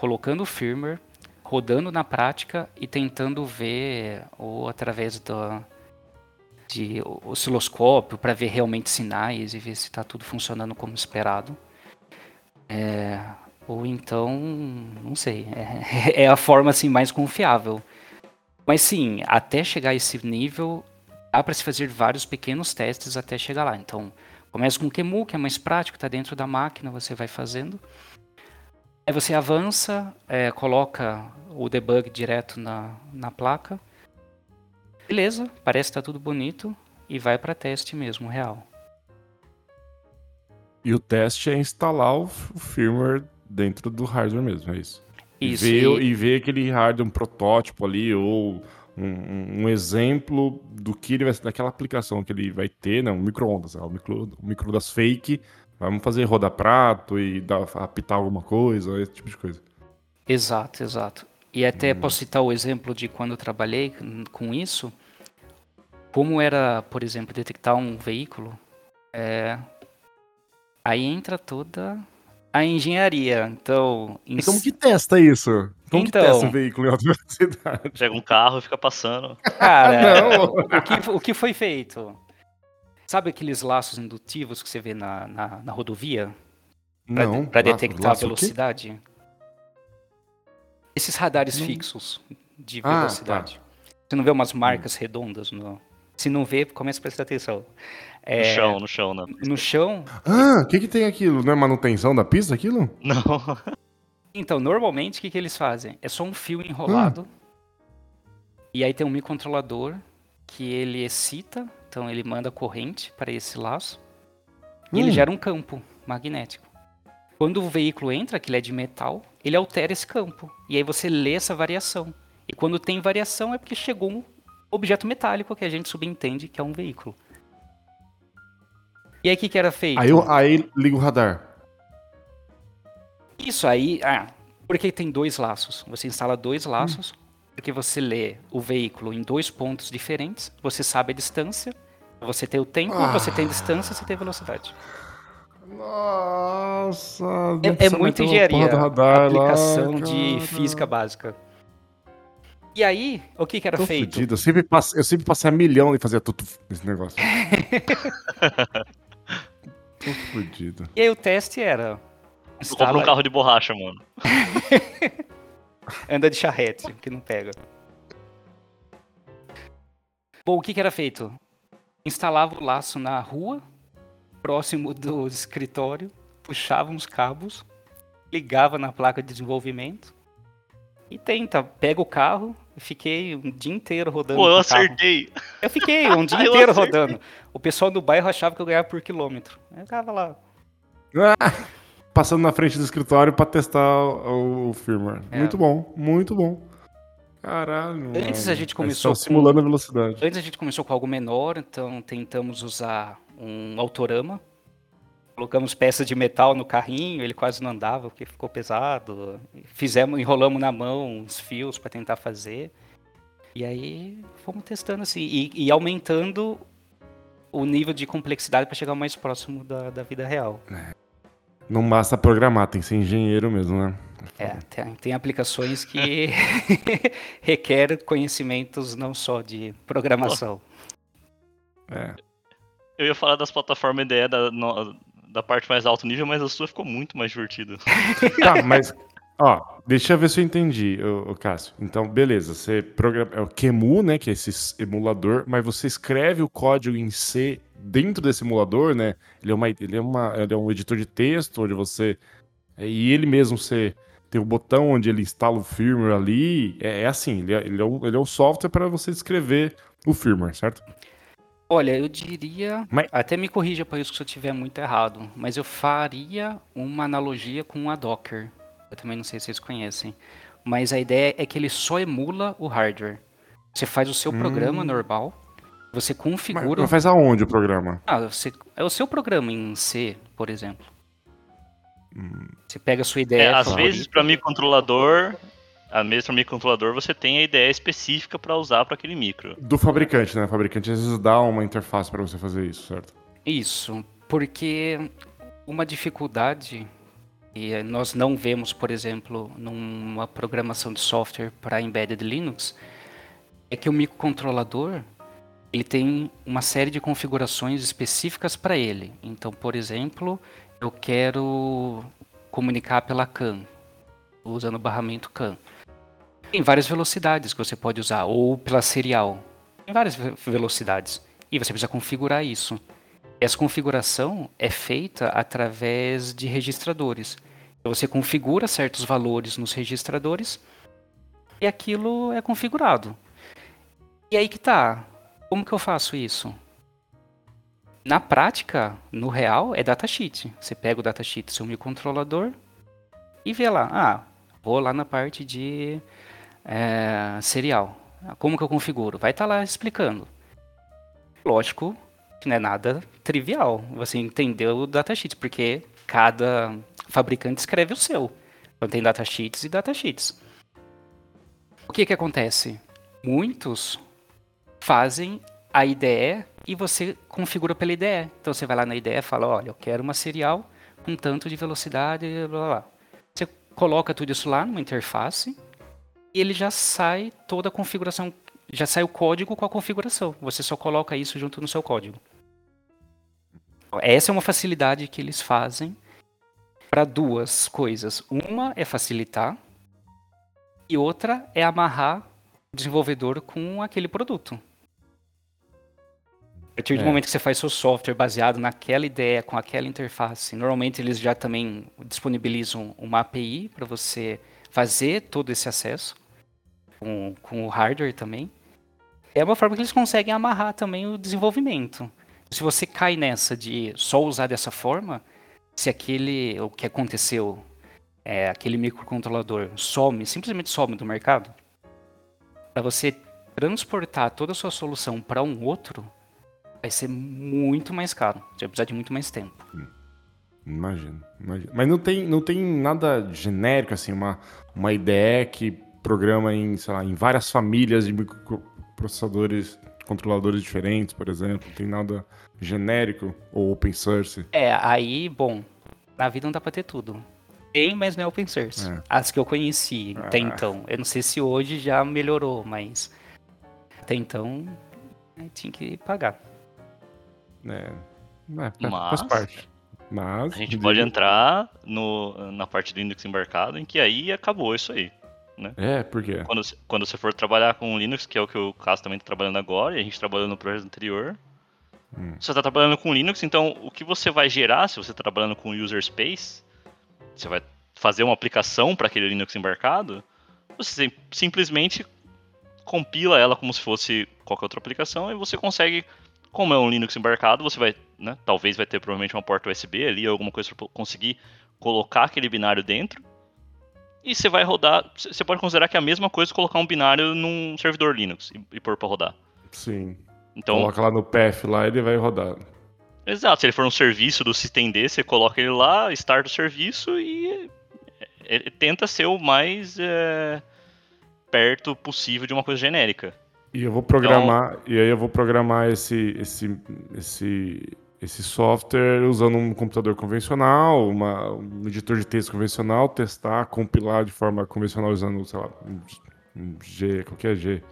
colocando o firmware, rodando na prática e tentando ver ou através do de osciloscópio para ver realmente sinais e ver se está tudo funcionando como esperado. É, ou então, não sei, é, é a forma assim mais confiável. Mas sim, até chegar a esse nível, dá para se fazer vários pequenos testes até chegar lá. Então, começa com o QEMU, que é mais prático, está dentro da máquina, você vai fazendo. Aí você avança, é, coloca o debug direto na, na placa. Beleza, parece que tá tudo bonito e vai para teste mesmo, real. E o teste é instalar o, firmware dentro do hardware mesmo, é isso. Isso, E ver, e- e ver aquele hardware, um protótipo ali, ou um, um- um exemplo do que ele vai daquela aplicação que ele vai ter, né? Um micro-ondas, micro, o micro-ondas fake. Vamos fazer rodar prato e dar, apitar alguma coisa, esse tipo de coisa. Exato, exato. E até posso citar o exemplo de quando eu trabalhei com- isso. Como era, por exemplo, detectar um veículo, é, aí entra toda a engenharia. Então, em E como que testa isso? Como Então- que testa um veículo em alta velocidade? Pega um carro e fica passando. cara, Não. o, que, o que foi feito? Sabe aqueles laços indutivos que você vê na, na, na rodovia? Pra, Não. pra laço- detectar laço a velocidade? Esses radares Não. fixos de Ah, velocidade. Você não vê umas marcas redondas no. Se não vê, começa a prestar atenção. No É, chão, no chão, né? No chão. Ah, o que que tem aquilo? Não é manutenção da pista aquilo? Não. Então, normalmente, o que, que eles fazem? É só um fio enrolado. E aí tem um microcontrolador que ele excita, então ele manda corrente para esse laço. E ele Hum. gera um campo magnético. Quando o veículo entra, que ele é de metal, ele altera esse campo. E aí você lê essa variação. E quando tem variação é porque chegou um objeto metálico que a gente subentende que é um veículo. E aí o que, que era feito? Aí, eu- aí liga o radar. Isso aí, ah, porque tem dois laços. Você instala dois laços, porque você lê o veículo em dois pontos diferentes, você sabe a distância, você tem o tempo, Ah. você tem distância, você tem velocidade. Nossa. É, é muita engenharia, radar aplicação lá, de física básica. E aí, o que, que era Tô feito? fudido. Eu sempre, passei, eu sempre passei a milhão e fazia tudo nesse negócio. Tô fudido. E aí o teste era Tu compra um instala, carro de borracha, mano. anda de charrete, que não pega. Bom, o que, que era feito? Instalava o laço na rua, próximo do escritório, puxava uns cabos, ligava na placa de desenvolvimento e tenta. Pega o carro, eu fiquei um dia inteiro rodando. Pô, eu o carro. acertei. Eu fiquei um dia inteiro acertei. rodando. O pessoal do bairro achava que eu ganhava por quilômetro. Eu ficava lá. Passando na frente do escritório pra testar o, o firmware. É. Muito bom, muito bom. Caralho. Antes mano. a gente começou estão simulando a velocidade. Antes a gente começou com algo menor, então tentamos usar um autorama. Colocamos peças de metal no carrinho, ele quase não andava porque ficou pesado. Fizemos, enrolamos na mão uns fios para tentar fazer. E aí fomos testando assim e, e aumentando o nível de complexidade para chegar mais próximo da, da vida real. Não basta programar, tem que ser engenheiro mesmo, né? É, tem, tem aplicações que requerem conhecimentos não só de programação. É. Eu ia falar das plataformas IDE da, no- da parte mais alto nível, mas a sua ficou muito mais divertida. Tá, mas. Ó, deixa eu ver se eu entendi, ô, ô Cássio. Então, beleza, você programa. É o QEMU, né? Que é esse emulador, mas você escreve o código em C dentro desse emulador, né? Ele é, uma, ele é, uma, ele é um editor de texto onde você. é, E ele mesmo você tem o botão onde ele instala o firmware ali. É, é assim, ele é, ele, é um, ele é um software para você escrever o firmware, certo? Olha, eu diria. Mas- Até me corrija para isso se eu estiver muito errado. Mas eu faria uma analogia com a Docker. Eu também não sei se vocês conhecem. Mas a ideia é que ele só emula o hardware. Você faz o seu programa normal. Você. Mas, configura. mas faz aonde o programa? Ah, você... É o seu programa em C, por exemplo. Hum. Você pega a sua É, ideia. às favorita. vezes, para microcontrolador, às vezes para microcontrolador você tem a ideia específica para usar para aquele micro. Do fabricante, né? O fabricante às vezes dá uma interface para você fazer isso, certo? Isso, porque uma dificuldade que nós não vemos, por exemplo, numa programação de software para embedded Linux, é que o microcontrolador ele tem uma série de configurações específicas para ele. Então, por exemplo, eu quero comunicar pela CAN, usando o barramento CAN. Tem várias velocidades que você pode usar, ou pela serial. Tem várias ve- velocidades. E você precisa configurar isso. Essa configuração é feita através de registradores. Então, você configura certos valores nos registradores e aquilo é configurado. E aí que tá. Como que eu faço isso? Na prática, no real, é datasheet. Você pega o datasheet do seu microcontrolador, e vê lá, ah, vou lá na parte de é, serial. Como que eu configuro? Vai estar tá lá explicando. Lógico que não é nada trivial você entender o datasheet, porque cada fabricante escreve o seu. Então tem datasheets e datasheets. O que que acontece? Muitos fazem a IDE e você configura pela IDE. Então você vai lá na IDE e fala, olha, eu quero uma serial com tanto de velocidade, blá blá. Você coloca tudo isso lá numa interface e ele já sai toda a configuração, já sai o código com a configuração. Você só coloca isso junto no seu código. Essa é uma facilidade que eles fazem para duas coisas. Uma é facilitar e outra é amarrar o desenvolvedor com aquele produto. A partir do é. momento que você faz seu software baseado naquela ideia, com aquela interface, normalmente eles já também disponibilizam uma API para você fazer todo esse acesso com, com o hardware também. É uma forma que eles conseguem amarrar também o desenvolvimento. Se você cai nessa de só usar dessa forma, se aquele o que aconteceu, é, aquele microcontrolador some, simplesmente some do mercado, para você transportar toda a sua solução para um outro, vai ser muito mais caro. Você vai precisar de muito mais tempo. Hum. Imagino, imagino. Mas não tem, não tem nada genérico, assim, uma, uma ideia que programa em, sei lá, em várias famílias de microprocessadores, controladores diferentes, por exemplo. Não tem nada genérico ou open source. É, aí, bom, na vida não dá pra ter tudo. Tem, mas não é open source. É. As que eu conheci até ah. então. Eu não sei se hoje já melhorou, mas até então tinha que pagar. É, é mas, faz parte. Mas, a gente de... pode entrar no, na parte do Linux embarcado, em que aí acabou isso aí. Né? É, por quê? Quando, quando você for trabalhar com Linux, que é o que o Caso também está trabalhando agora, e a gente trabalhou no projeto anterior, hum. você está trabalhando com Linux, então o que você vai gerar, se você está trabalhando com user space, você vai fazer uma aplicação para aquele Linux embarcado, você simplesmente compila ela como se fosse qualquer outra aplicação e você consegue como é um Linux embarcado, você vai, né, talvez vai ter provavelmente uma porta USB ali, alguma coisa para conseguir colocar aquele binário dentro. E você vai rodar, você pode considerar que é a mesma coisa colocar um binário num servidor Linux e, e pôr para rodar. Sim. Então, coloca lá no path lá e ele vai rodar. Exato, se ele for um serviço do systemd, você coloca ele lá, start o serviço e é, é, tenta ser o mais é, perto possível de uma coisa genérica. E eu vou programar, então, e aí eu vou programar esse, esse, esse, esse software usando um computador convencional, uma, um editor de texto convencional, testar, compilar de forma convencional usando, sei lá, um G, qualquer G.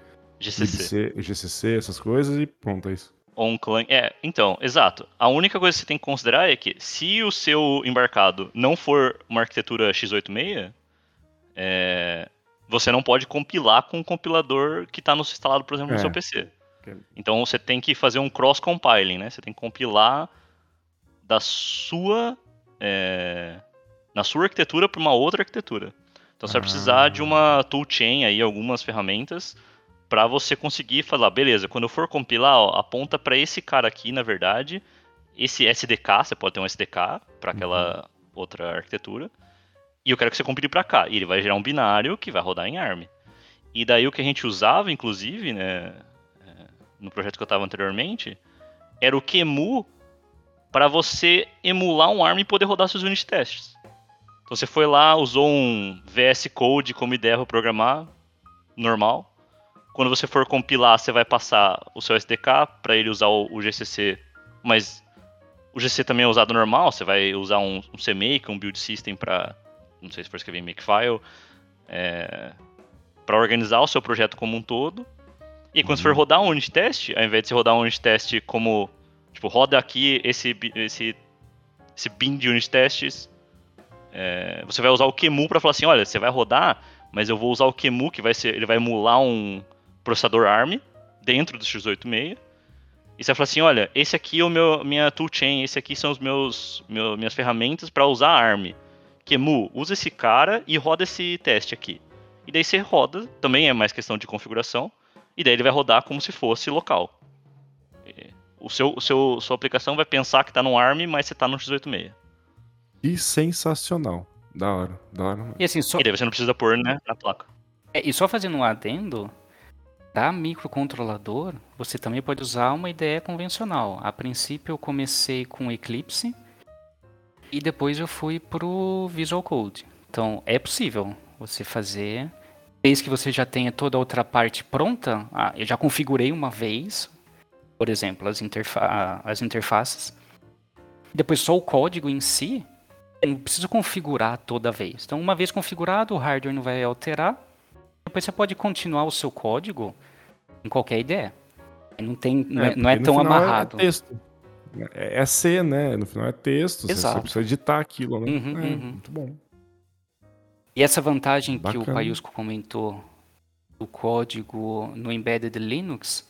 GCC. IBC, GCC, essas coisas, e pronto, é isso. On Clang. É, então, exato. A única coisa que você tem que considerar é que se o seu embarcado não for uma arquitetura x86, é, você não pode compilar com o compilador que está instalado, por exemplo, no é. seu PC. Então você tem que fazer um cross-compiling, né? Você tem que compilar da sua é, na sua arquitetura para uma outra arquitetura. Então você ah. vai precisar de uma toolchain aí, algumas ferramentas para você conseguir falar, beleza, quando eu for compilar, ó, aponta para esse cara aqui, na verdade, esse SDK, você pode ter um SDK para aquela uhum. outra arquitetura e eu quero que você compile para cá. E ele vai gerar um binário que vai rodar em ARM. E daí o que a gente usava, inclusive, né, é, no projeto que eu estava anteriormente, era o QEMU para você emular um ARM e poder rodar seus unit tests. Então você foi lá, usou um VS Code como ideia para programar, normal. Quando você for compilar, você vai passar o seu SDK para ele usar o, GCC, mas o GCC também é usado normal, você vai usar um, um CMake, um build system para não sei se for escrever em Makefile, é, para organizar o seu projeto como um todo. E quando uhum. você for rodar um unit test, ao invés de você rodar um unit test como, tipo, roda aqui esse, esse, esse bin de unit tests, é, você vai usar o QEMU para falar assim, olha, você vai rodar, mas eu vou usar o QEMU, que vai ser, ele vai emular um processador ARM dentro do x86. E você vai falar assim, olha, esse aqui é o meu minha toolchain, esse aqui são os meus, meu, minhas ferramentas para usar ARM que Mu, usa esse cara e roda esse teste aqui. E daí você roda, também é mais questão de configuração, e daí ele vai rodar como se fosse local. O seu, o seu sua aplicação vai pensar que está no ARM, mas você está no x86. E sensacional. Da hora, da hora. E assim, só, E daí você não precisa pôr, né, na placa. é, e só fazendo um adendo, da microcontrolador, você também pode usar uma ideia convencional. A princípio eu comecei com Eclipse e depois eu fui pro Visual Code. Então é possível você fazer, desde que você já tenha toda a outra parte pronta. Ah, eu já configurei uma vez, por exemplo, as, interfa as interfaces. Depois só o código em si, eu não preciso configurar toda vez. Então uma vez configurado, o hardware não vai alterar. Depois você pode continuar o seu código em qualquer ideia. Não, tem, não é, não é porque no tão final amarrado. É texto. É, é C, né? No final é texto. Você Exato. precisa editar aquilo, né? Uhum, é, uhum. muito bom. E essa vantagem que o Bacana. Paiusco comentou do código no embedded Linux,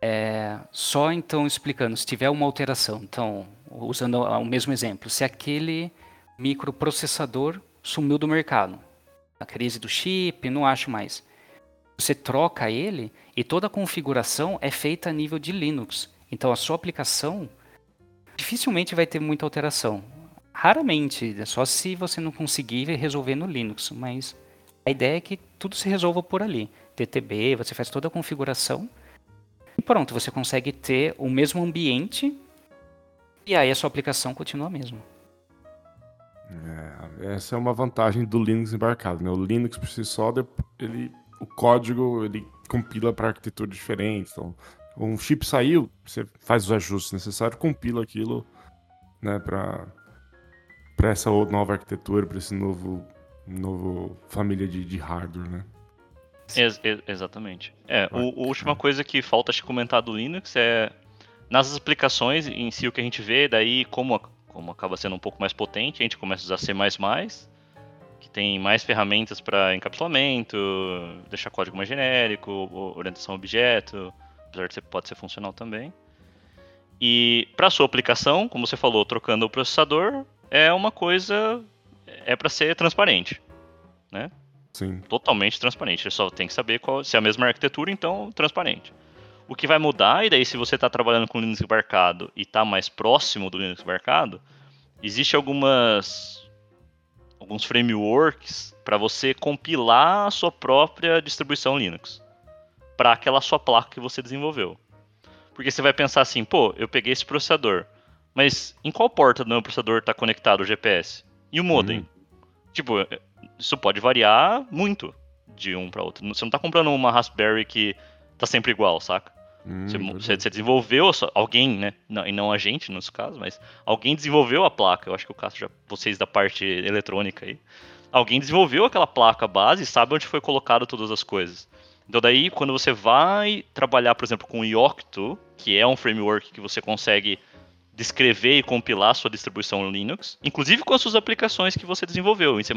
é só então explicando, se tiver uma alteração, então, usando o mesmo exemplo, se aquele microprocessador sumiu do mercado, a crise do chip, não acho mais. Você troca ele e toda a configuração é feita a nível de Linux. Então a sua aplicação dificilmente vai ter muita alteração. Raramente, é só se você não conseguir resolver no Linux, mas a ideia é que tudo se resolva por ali. DTB, você faz toda a configuração e pronto, você consegue ter o mesmo ambiente e aí a sua aplicação continua a mesma. É, essa é uma vantagem do Linux embarcado, né? O Linux por si só, ele, o código ele compila para arquitetura diferente. Então, um chip saiu, você faz os ajustes necessários, compila aquilo, né? Para para essa nova arquitetura, para esse novo novo família de, de hardware, né? Ex- ex- exatamente. É, o, a última coisa que falta acho que comentar do Linux é nas aplicações em si o que a gente vê, daí como, como acaba sendo um pouco mais potente, a gente começa a usar C++, que tem mais ferramentas para encapsulamento, deixar código mais genérico, orientação a objeto, apesar de ser, pode ser funcional também. E para sua aplicação, como você falou, trocando o processador, é uma coisa é para ser transparente Sim. totalmente transparente. Você só tem que saber qual, se é a mesma arquitetura, então transparente. O que vai mudar, e daí se você está trabalhando com Linux embarcado e está mais próximo do Linux embarcado, existe algumas alguns frameworks para você compilar a sua própria distribuição Linux para aquela sua placa que você desenvolveu. Porque você vai pensar assim, pô, eu peguei esse processador, mas em qual porta do meu processador está conectado o GPS? E o modem? Hum. Tipo, isso pode variar muito de um para outro. Você não tá comprando uma Raspberry que tá sempre igual, saca? Hum, Você, você- você desenvolveu, alguém, né? Não, e não a gente, nesse caso, mas alguém desenvolveu a placa. Eu acho que o caso já, vocês da parte eletrônica aí. Alguém desenvolveu aquela placa base e sabe onde foi colocado todas as coisas. Então daí, quando você vai trabalhar, por exemplo, com o Yocto, que é um framework que você consegue descrever e compilar sua distribuição Linux, inclusive com as suas aplicações que você desenvolveu em C++.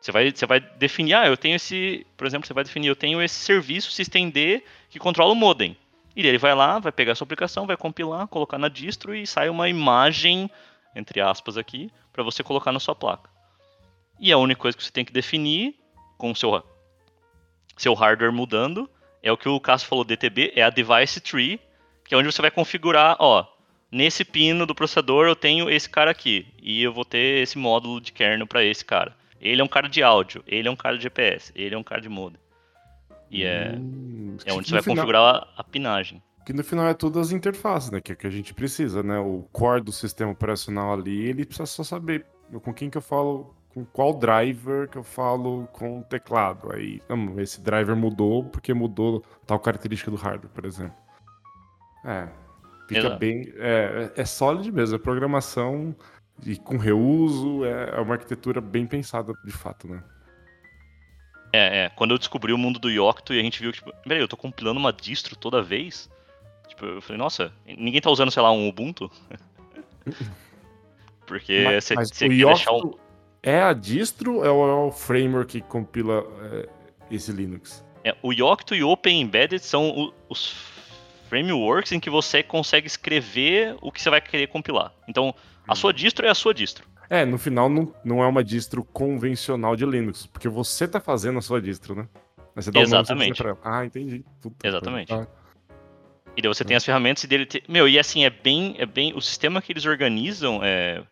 Você vai, você vai definir, ah, eu tenho esse, por exemplo, você vai definir, eu tenho esse serviço systemd que controla o modem. E ele vai lá, vai pegar a sua aplicação, vai compilar, colocar na distro e sai uma imagem, entre aspas aqui, para você colocar na sua placa. E a única coisa que você tem que definir com o seu, seu hardware mudando é o que o Cássio falou, DTB, é a device tree, que é onde você vai configurar, ó, nesse pino do processador eu tenho esse cara aqui, e eu vou ter esse módulo de kernel para esse cara. Ele é um cara de áudio, ele é um cara de GPS, ele é um cara de modem. E é, Hum, é onde você vai final- configurar a, a pinagem. Que no final é tudo as interfaces, né? Que é o que a gente precisa, né? O core do sistema operacional ali, ele precisa só saber com quem que eu falo, com qual driver que eu falo com o teclado. Aí, hum, esse driver mudou porque mudou tal característica do hardware, por exemplo. É. Fica Exato. bem. É, é sólido mesmo. É programação e com reuso, é, é uma arquitetura bem pensada de fato, né? É, é. Quando eu descobri o mundo do Yocto e a gente viu que, tipo, peraí, eu tô compilando uma distro toda vez? Tipo, eu falei, nossa, ninguém tá usando, sei lá, um Ubuntu? Porque você quer deixar um... É a distro ou é o framework que compila é, esse Linux? É, o Yocto e o Open Embedded são o- os frameworks em que você consegue escrever o que você vai querer compilar. Então, a sua distro é a sua distro. É, no final não, não é uma distro convencional de Linux, porque você tá fazendo a sua distro, né? Aí você dá nome Exatamente. quiser pra ela. Ah, entendi. Puta, Exatamente. tá. E daí você tem as ferramentas e dele. te- Meu, e assim, é bem, é bem. O sistema que eles organizam é.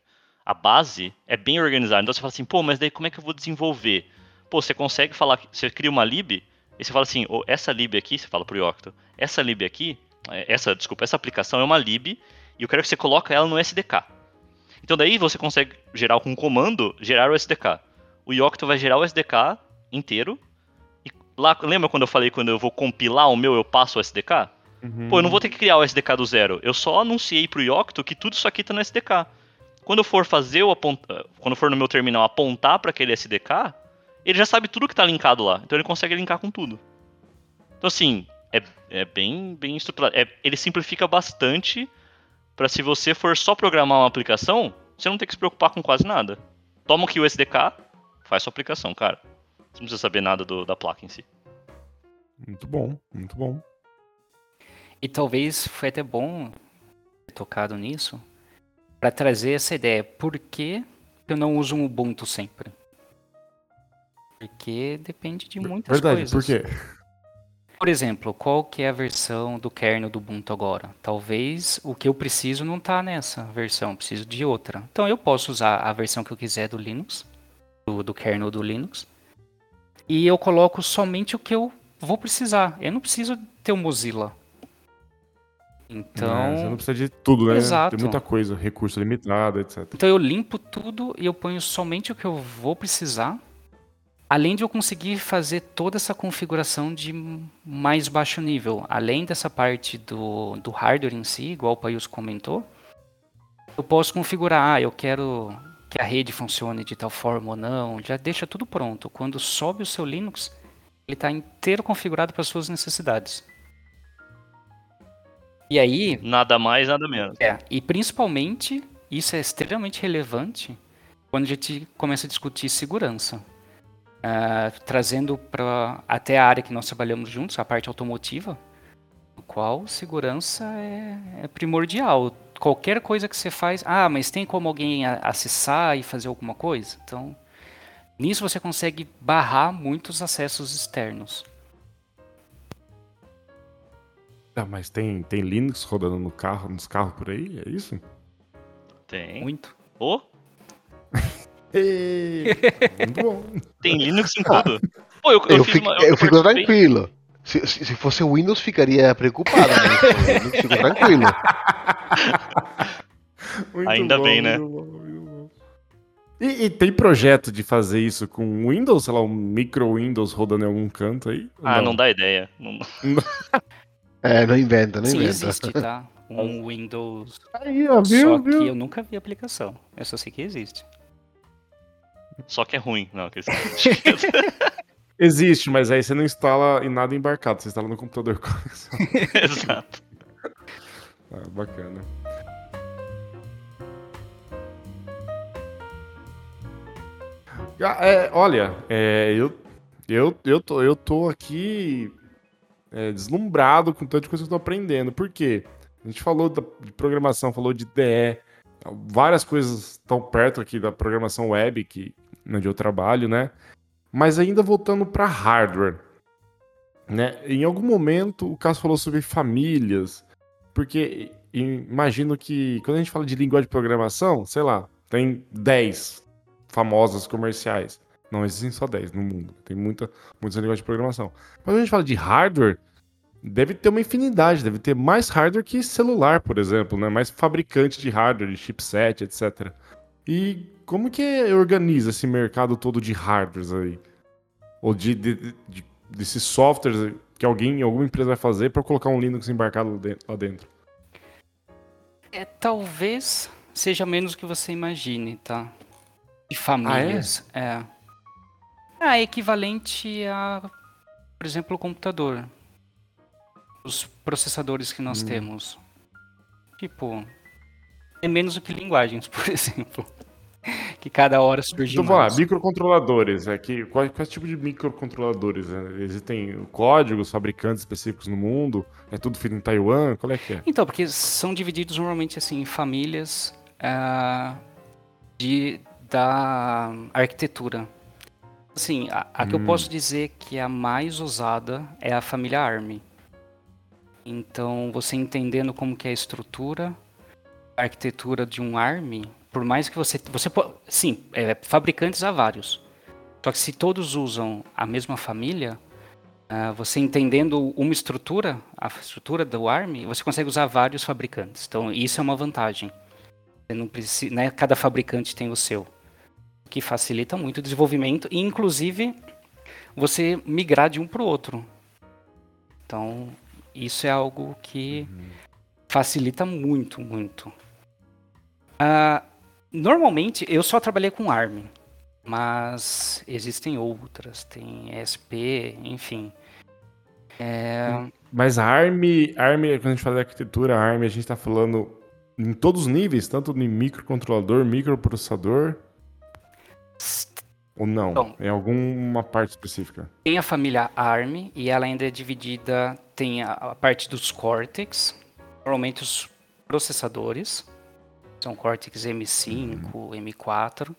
A base é bem organizada. Então você fala assim, pô, mas daí como é que eu vou desenvolver? Pô, você consegue falar, você cria uma lib, e você fala assim, oh, essa lib aqui, você fala pro Yocto, essa lib aqui, é, essa, desculpa, essa aplicação é uma lib, e eu quero que você coloque ela no SDK. Então daí você consegue gerar com um comando, gerar o SDK. O Yocto vai gerar o SDK inteiro, e lá, lembra quando eu falei quando eu vou compilar o meu, eu passo o SDK? Uhum. Pô, eu não vou ter que criar o SDK do zero. Eu só anunciei pro Yocto que tudo isso aqui tá no SDK. Quando eu for fazer o aponta... quando for no meu terminal apontar para aquele SDK, ele já sabe tudo que está linkado lá. Então ele consegue linkar com tudo. Então assim, é, é bem, bem estruturado. É, ele simplifica bastante para se você for só programar uma aplicação, você não tem que se preocupar com quase nada. Toma aqui o SDK, faz sua aplicação, cara. Você não precisa saber nada do, da placa em si. Muito bom, muito bom. E talvez foi até bom ter tocado nisso, para trazer essa ideia. Por que eu não uso um Ubuntu sempre? Porque depende de muitas Verdade, coisas. Verdade, por quê? Por exemplo, qual que é a versão do kernel do Ubuntu agora? Talvez o que eu preciso não está nessa versão, preciso de outra. Então eu posso usar a versão que eu quiser do Linux, do, do kernel do Linux, e eu coloco somente o que eu vou precisar. Eu não preciso ter o Mozilla. Então. É, você não precisa de tudo, né? Exato. Tem muita coisa, recurso limitado, etc. Então eu limpo tudo e eu ponho somente o que eu vou precisar. Além de eu conseguir fazer toda essa configuração de mais baixo nível, além dessa parte do, do hardware em si, igual o Paius comentou, eu posso configurar, ah, eu quero que a rede funcione de tal forma ou não, já deixa tudo pronto. Quando sobe o seu Linux, ele está inteiro configurado para as suas necessidades. E aí. Nada mais, nada menos. É, e principalmente, isso é extremamente relevante quando a gente começa a discutir segurança. Uh, trazendo para até a área que nós trabalhamos juntos, a parte automotiva, no qual segurança é, é, primordial. Qualquer coisa que você faz, ah, mas tem como alguém acessar e fazer alguma coisa? Então, nisso você consegue barrar muitos acessos externos. Ah, mas tem, tem Linux rodando no carro, nos carros por aí? É isso? Tem. Muito. Ô? Oh? muito bom. Tem Linux em tudo. Pô, eu, eu, eu, fico, uma, eu, eu fico tranquilo. Se, se, se, fosse Windows, ficaria preocupado, mas Linux fico tranquilo. Ainda bom, bem, né? E, e, tem projeto de fazer isso com Windows, sei lá, um micro Windows rodando em algum canto aí? Ah, não, não dá ideia. Não... É, não inventa, não Sim, inventa. existe, tá? Um Windows. Aí, ó, viu, só viu? que eu nunca vi aplicação. Eu só sei que existe. Só que é ruim. Não, que Existe, mas aí você não instala em nada embarcado, você instala no computador. Exato. Ah, bacana. Ah, é, olha, é, eu, eu, eu, tô, eu tô aqui é, deslumbrado com tanta coisa que eu tô aprendendo. Por quê? A gente falou de programação, falou de DE, várias coisas estão perto aqui da programação web, que, onde eu trabalho, né? Mas ainda voltando para hardware. Né? Em algum momento o Cássio falou sobre famílias, porque imagino que quando a gente fala de linguagem de programação, sei lá, tem 10 famosas comerciais. Não existem só 10 no mundo. Tem muita, muitas linguagens de programação. Mas quando a gente fala de hardware, deve ter uma infinidade, deve ter mais hardware que celular, por exemplo, né? Mais fabricante de hardware, de chipset, etc. E como que organiza esse mercado todo de hardwares aí? Ou de, de, de desses softwares que alguém, alguma empresa vai fazer para colocar um Linux embarcado lá dentro? É, talvez seja menos que você imagine, tá? De famílias. Ah, é? é. É equivalente a, por exemplo, o computador. Os processadores que nós hum. temos. Tipo, é menos do que linguagens, por exemplo. que cada hora surge então, mais. Então, microcontroladores. É que, qual, qual tipo de microcontroladores? Né? Existem códigos, fabricantes específicos no mundo? É tudo feito em Taiwan? Qual é que é? Então, porque são divididos normalmente assim, em famílias uh, de, da arquitetura. Assim, a, a hum. que eu hum. posso dizer que é a mais usada é a família ARM. Então, você entendendo como que é a estrutura, a arquitetura de um ARM, por mais que você. você sim, é, fabricantes há vários. Só que se todos usam a mesma família, uh, você entendendo uma estrutura, a estrutura do ARM, você consegue usar vários fabricantes. Então, isso é uma vantagem. Precisa, né, cada fabricante tem o seu. Que facilita muito o desenvolvimento e, inclusive, você migrar de um para o outro. Então, isso é algo que facilita muito, muito. Uh, normalmente, eu só trabalhei com ARM, mas existem outras, tem SP, enfim. É... Mas a ARM, ARM, quando a gente fala de arquitetura, a ARM, a gente está falando em todos os níveis, tanto no microcontrolador, microprocessador, ou não? Bom, em alguma parte específica? Tem a família ARM e ela ainda é dividida, tem a, a parte dos Cortex, normalmente os processadores, são Cortex M5, uhum. M4,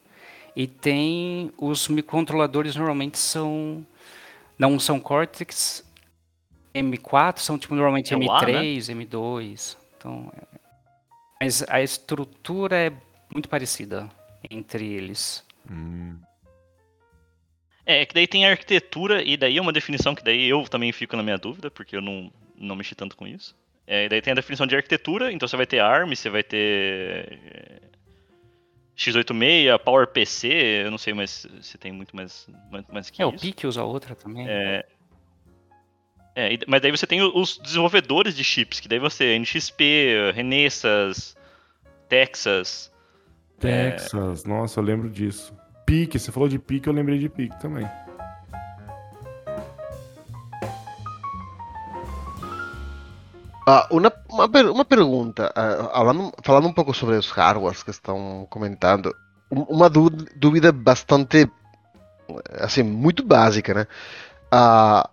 e tem os microcontroladores normalmente são não são Cortex M4, são tipo normalmente é M3, né? M2. Então, é, mas a estrutura é muito parecida entre eles. Hum. É, que daí tem a arquitetura, e daí é uma definição que daí eu também fico na minha dúvida, porque eu não, não mexi tanto com isso. É, daí tem a definição de arquitetura, então você vai ter ARM, você vai ter é, x86, PowerPC, eu não sei mais se tem muito mais, mais que é, isso. É, o PIC usa outra também. É, é, mas daí você tem os desenvolvedores de chips, que daí você NXP, Renesas, Texas. Texas, nossa, eu lembro disso. PIC, você falou de PIC, eu lembrei de PIC também. Ah, uma, uma, uma pergunta, uh, falando, falando um pouco sobre os hardwares que estão comentando, uma dúvida bastante, assim, muito básica, né? Uh,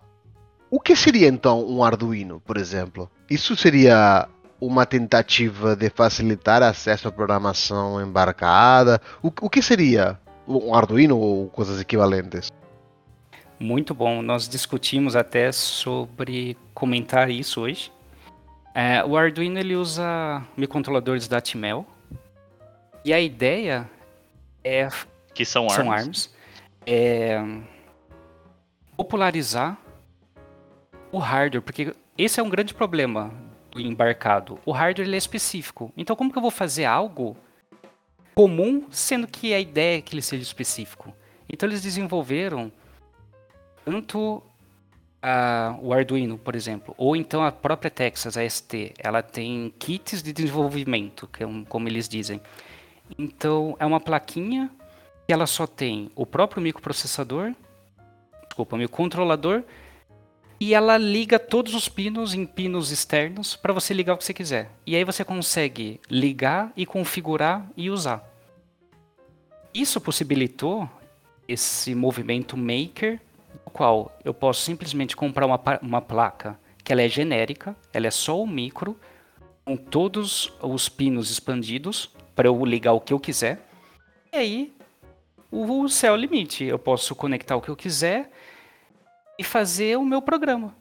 o que seria então um Arduino, por exemplo? Isso seria uma tentativa de facilitar acesso à programação embarcada? O, o que seria um Arduino ou coisas equivalentes? Muito bom. Nós discutimos até sobre comentar isso hoje. É, o Arduino ele usa microcontroladores da Atmel. E a ideia é que são, são ARMS, ARMS é popularizar o hardware, porque esse é um grande problema embarcado. O hardware ele é específico. Então como que eu vou fazer algo comum, sendo que a ideia é que ele seja específico? Então eles desenvolveram tanto a, o Arduino, por exemplo, ou então a própria Texas, a ST, ela tem kits de desenvolvimento, que é um, como eles dizem. Então, é uma plaquinha que ela só tem o próprio microprocessador, desculpa, o microcontrolador, e ela liga todos os pinos em pinos externos para você ligar o que você quiser. E aí você consegue ligar e configurar e usar. Isso possibilitou esse movimento maker qual eu posso simplesmente comprar uma, uma placa que ela é genérica, ela é só o micro, com todos os pinos expandidos para eu ligar o que eu quiser. E aí o céu é o limite. Eu posso conectar o que eu quiser e fazer o meu programa.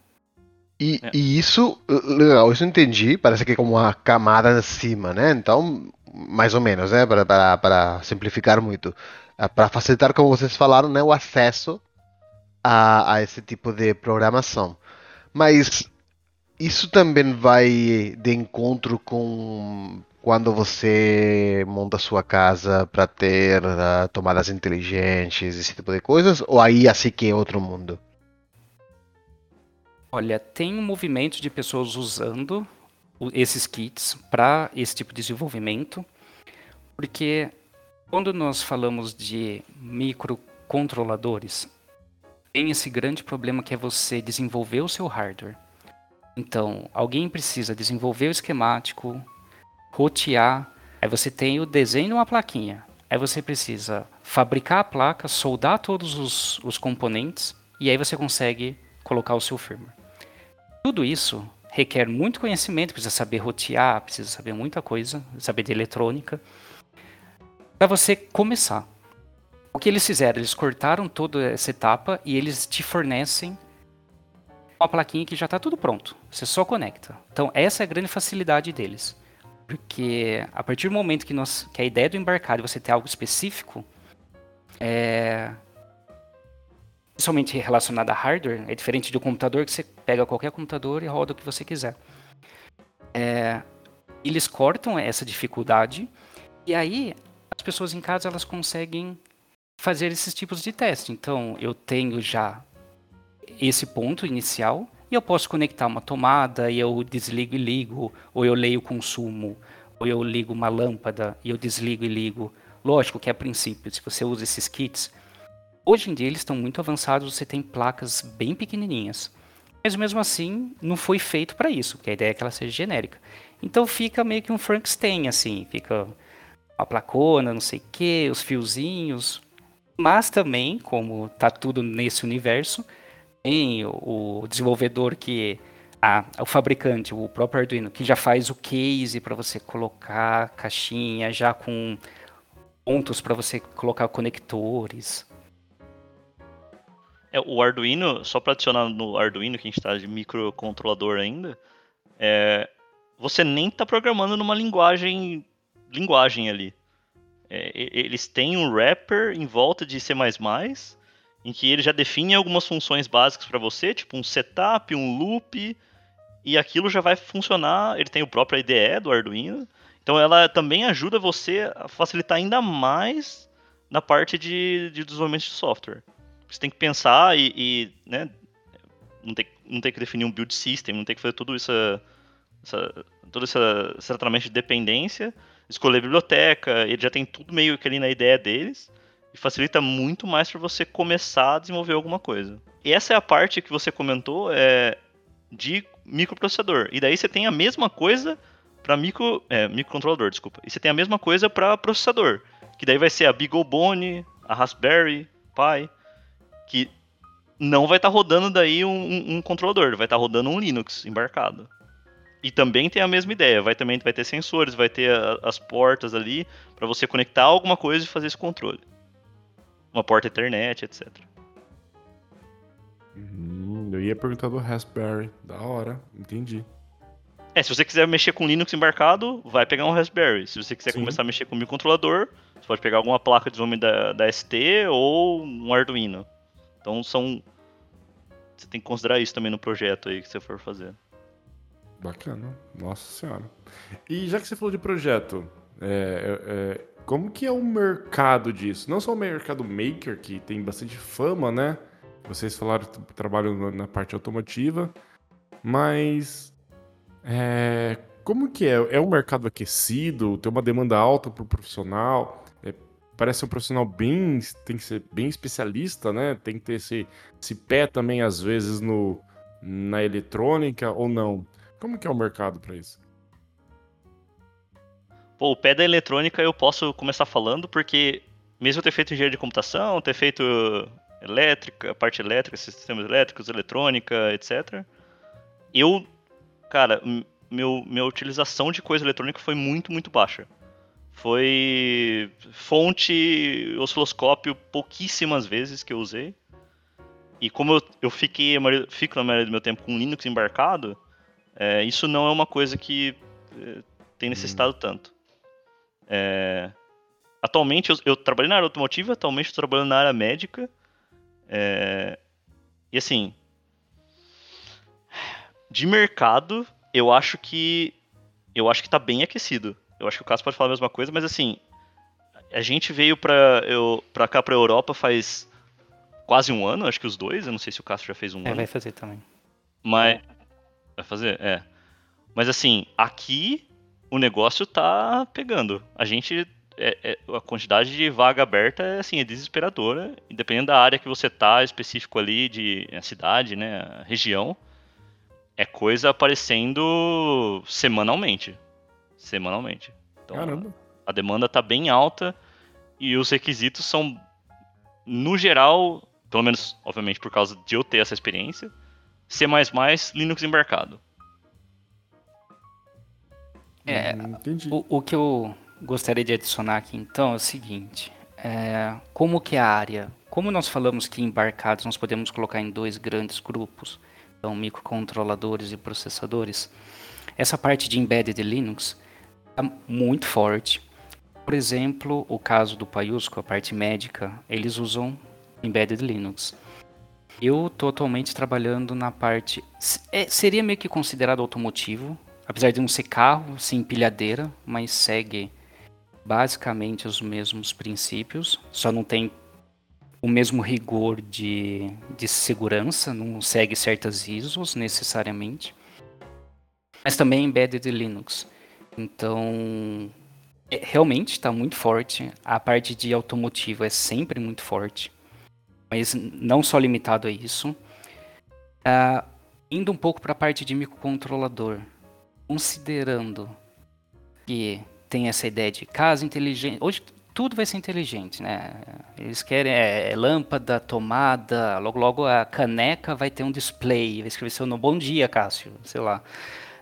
E, é. e, isso, legal, isso eu entendi, parece que é como uma camada acima, né? Então, mais ou menos, né? Para simplificar muito. Ah, para facilitar, como vocês falaram, né, o acesso a, a esse tipo de programação. Mas isso também vai de encontro com quando você monta sua casa para ter uh, tomadas inteligentes, esse tipo de coisas, ou aí assim que é outro mundo? Olha, tem um movimento de pessoas usando esses kits para esse tipo de desenvolvimento, porque quando nós falamos de microcontroladores, tem esse grande problema que é você desenvolver o seu hardware. Então, alguém precisa desenvolver o esquemático, rotear, aí você tem o desenho de uma plaquinha. Aí você precisa fabricar a placa, soldar todos os, os componentes e aí você consegue colocar o seu firmware. Tudo isso requer muito conhecimento, precisa saber rotear, precisa saber muita coisa, saber de eletrônica, para você começar. O que eles fizeram? Eles cortaram toda essa etapa e eles te fornecem uma plaquinha que já está tudo pronto. Você só conecta. Então, essa é a grande facilidade deles. Porque a partir do momento que, nós, que a ideia do embarcado é você ter algo específico, é, principalmente relacionado a hardware, é diferente um computador que você pega qualquer computador e roda o que você quiser. É, eles cortam essa dificuldade e aí as pessoas em casa elas conseguem fazer esses tipos de teste. Então eu tenho já esse ponto inicial e eu posso conectar uma tomada e eu desligo e ligo, ou eu leio o consumo, ou eu ligo uma lâmpada e eu desligo e ligo. Lógico que a princípio, se você usa esses kits, hoje em dia eles estão muito avançados, você tem placas bem pequenininhas. Mas mesmo assim, não foi feito para isso, porque a ideia é que ela seja genérica. Então fica meio que um Frankenstein, assim, fica a placona, não sei o que, os fiozinhos. Mas também, como tá tudo nesse universo, tem o, desenvolvedor que ah, o fabricante, o próprio Arduino, que já faz o case para você colocar caixinha, já com pontos para você colocar conectores. É, o Arduino, só para adicionar no Arduino, que a gente está de microcontrolador ainda, é, você nem está programando numa linguagem, linguagem ali. É, eles têm um wrapper em volta de C++, em que ele já define algumas funções básicas para você, tipo um setup, um loop, e aquilo já vai funcionar. Ele tem o próprio IDE do Arduino, então ela também ajuda você a facilitar ainda mais na parte de, de desenvolvimento de software. Você tem que pensar e, e né, não, tem, não tem que definir um build system, não tem que fazer tudo isso, essa, todo esse, tratamento de dependência, escolher a biblioteca, ele já tem tudo meio que ali na ideia deles e facilita muito mais para você começar a desenvolver alguma coisa. E essa é a parte que você comentou é, de microprocessador. E daí você tem a mesma coisa para micro, é, microcontrolador, desculpa. E você tem a mesma coisa para processador, que daí vai ser a BeagleBone, a Raspberry Pi, que não vai estar tá rodando daí um, um, controlador, vai estar tá rodando um Linux embarcado. E também tem a mesma ideia, vai também vai ter sensores, vai ter a, as portas ali para você conectar alguma coisa e fazer esse controle uma porta Ethernet, etc. Hum, eu ia perguntar do Raspberry. Da hora, entendi. É, se você quiser mexer com Linux embarcado, vai pegar um Raspberry. Se você quiser Sim. começar a mexer com microcontrolador, você pode pegar alguma placa de desenvolvimento da, da ST ou um Arduino. Então são. Você tem que considerar isso também no projeto aí que você for fazer. Bacana, nossa senhora. E já que você falou de projeto, é, é, como que é o mercado disso? Não só o mercado maker, que tem bastante fama, né? Vocês falaram que trabalham na parte automotiva, mas é, como que é? É um mercado aquecido? Tem uma demanda alta para o profissional? Parece um profissional bem, tem que ser bem especialista, né? Tem que ter esse, esse pé também às vezes no na eletrônica ou não? Como que é o mercado para isso? Pô, o pé da eletrônica eu posso começar falando, porque mesmo eu ter feito engenharia de computação, ter feito elétrica, parte elétrica, sistemas elétricos, eletrônica, etc. Eu, cara, meu, minha utilização de coisa eletrônica foi muito, muito baixa. Foi fonte osciloscópio pouquíssimas vezes que eu usei. E como eu, eu fiquei, fico na maioria do meu tempo com Linux embarcado, é, isso não é uma coisa que é, tem necessitado hum. tanto. É, atualmente eu, eu, trabalhei na área automotiva, atualmente estou trabalhando na área médica. É, e assim, de mercado, eu acho que eu acho que está bem aquecido. Eu acho que o Cássio pode falar a mesma coisa, mas assim, a gente veio para eu para cá para Europa faz quase um ano, acho que os dois, eu não sei se o Cássio já fez um é, ano. vai fazer também. Mas vai fazer, é. Mas assim, aqui o negócio tá pegando. A gente. É, é, a quantidade de vaga aberta é, assim, é desesperadora. E dependendo da área que você tá, específico ali, de a cidade, né? A região, é coisa aparecendo semanalmente. Semanalmente. Então, Caramba. A demanda tá bem alta e os requisitos são, no geral, pelo menos, obviamente, por causa de eu ter essa experiência, C++ Linux embarcado. É, hum, o, o, que eu gostaria de adicionar aqui então é o seguinte: é, como que a área, como nós falamos que embarcados nós podemos colocar em dois grandes grupos, então microcontroladores e processadores, essa parte de embedded Linux, muito forte. Por exemplo, o caso do Paiusco, a parte médica, eles usam Embedded Linux. Eu estou atualmente trabalhando na parte. É, seria meio que considerado automotivo, apesar de não ser carro, sim empilhadeira, mas segue basicamente os mesmos princípios, só não tem o mesmo rigor de, de segurança, não segue certas ISOs necessariamente, mas também embedded Linux. Então, é, realmente está muito forte. A parte de automotivo é sempre muito forte, mas não só limitado a isso. Uh, indo um pouco para a parte de microcontrolador, considerando que tem essa ideia de casa inteligente. Hoje tudo vai ser inteligente, né? Eles querem é, é, lâmpada, tomada, logo logo a caneca vai ter um display, vai escrever seu nome. Bom dia, Cássio, sei lá.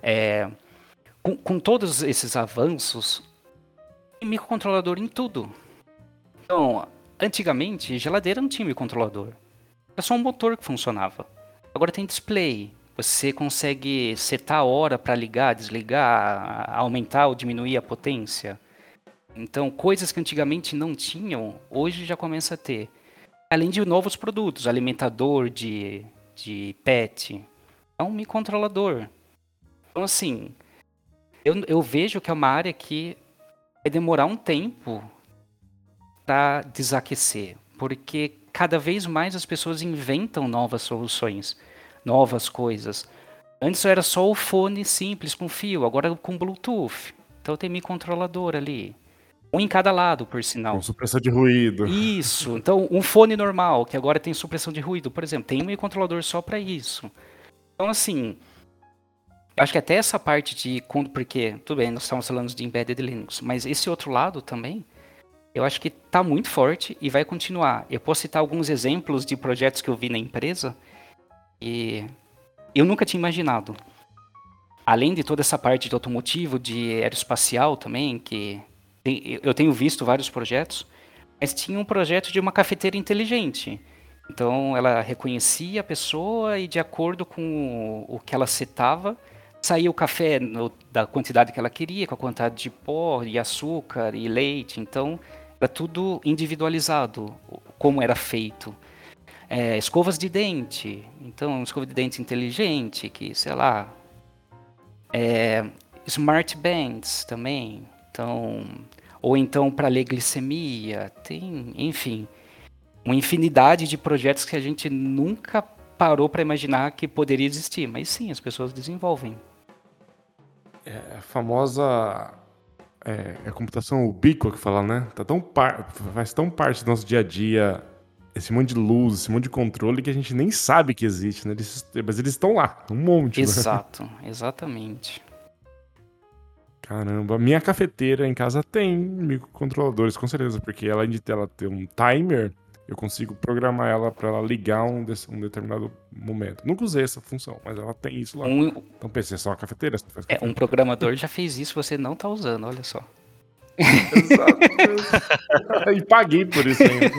É, com, com, todos esses avanços, tem microcontrolador em tudo. Então, antigamente, geladeira não tinha microcontrolador. Era só um motor que funcionava. Agora tem display. Você consegue setar a hora para ligar, desligar, aumentar ou diminuir a potência. Então, coisas que antigamente não tinham, hoje já começa a ter. Além de novos produtos, alimentador de, de pet, é um microcontrolador. Então, assim, eu, eu vejo que é uma área que vai demorar um tempo para desaquecer, porque cada vez mais as pessoas inventam novas soluções, novas coisas. Antes era só o fone simples com fio, agora com Bluetooth. Então tem microcontrolador ali. Um em cada lado, por sinal. Com supressão de ruído. Isso. Então, um fone normal, que agora tem supressão de ruído, por exemplo, tem um controlador só para isso. Então, assim, acho que até essa parte de. Porque, tudo bem, nós estamos falando de embedded Linux, mas esse outro lado também, eu acho que está muito forte e vai continuar. Eu posso citar alguns exemplos de projetos que eu vi na empresa e eu nunca tinha imaginado. Além de toda essa parte de automotivo, de aeroespacial também, que eu tenho visto vários projetos, mas tinha um projeto de uma cafeteira inteligente. Então ela reconhecia a pessoa e de acordo com o, que ela setava, saía o café no, da quantidade que ela queria, com a quantidade de pó e açúcar e leite. Então era tudo individualizado, como era feito. É, escovas de dente, então escova de dente inteligente, que sei lá. É, smart bands também, então ou então para ler glicemia, tem, enfim, uma infinidade de projetos que a gente nunca parou para imaginar que poderia existir, mas sim, as pessoas desenvolvem. É a famosa é, é a computação ubíqua que fala, né? Tá tão par, faz tão parte do nosso dia a dia esse monte de luz, esse monte de controle que a gente nem sabe que existe, né? Eles, mas eles estão lá, um monte. Né? Exato, né? exatamente. Caramba, minha cafeteira em casa tem microcontroladores, com certeza, porque além de ela ter um timer, eu consigo programar ela para ela ligar um, um, determinado momento. Nunca usei essa função, mas ela tem isso lá. Um, então pensei, é só uma cafeteira. É, um programador já fez isso, você não tá usando, olha só. Exato. e paguei por isso ainda.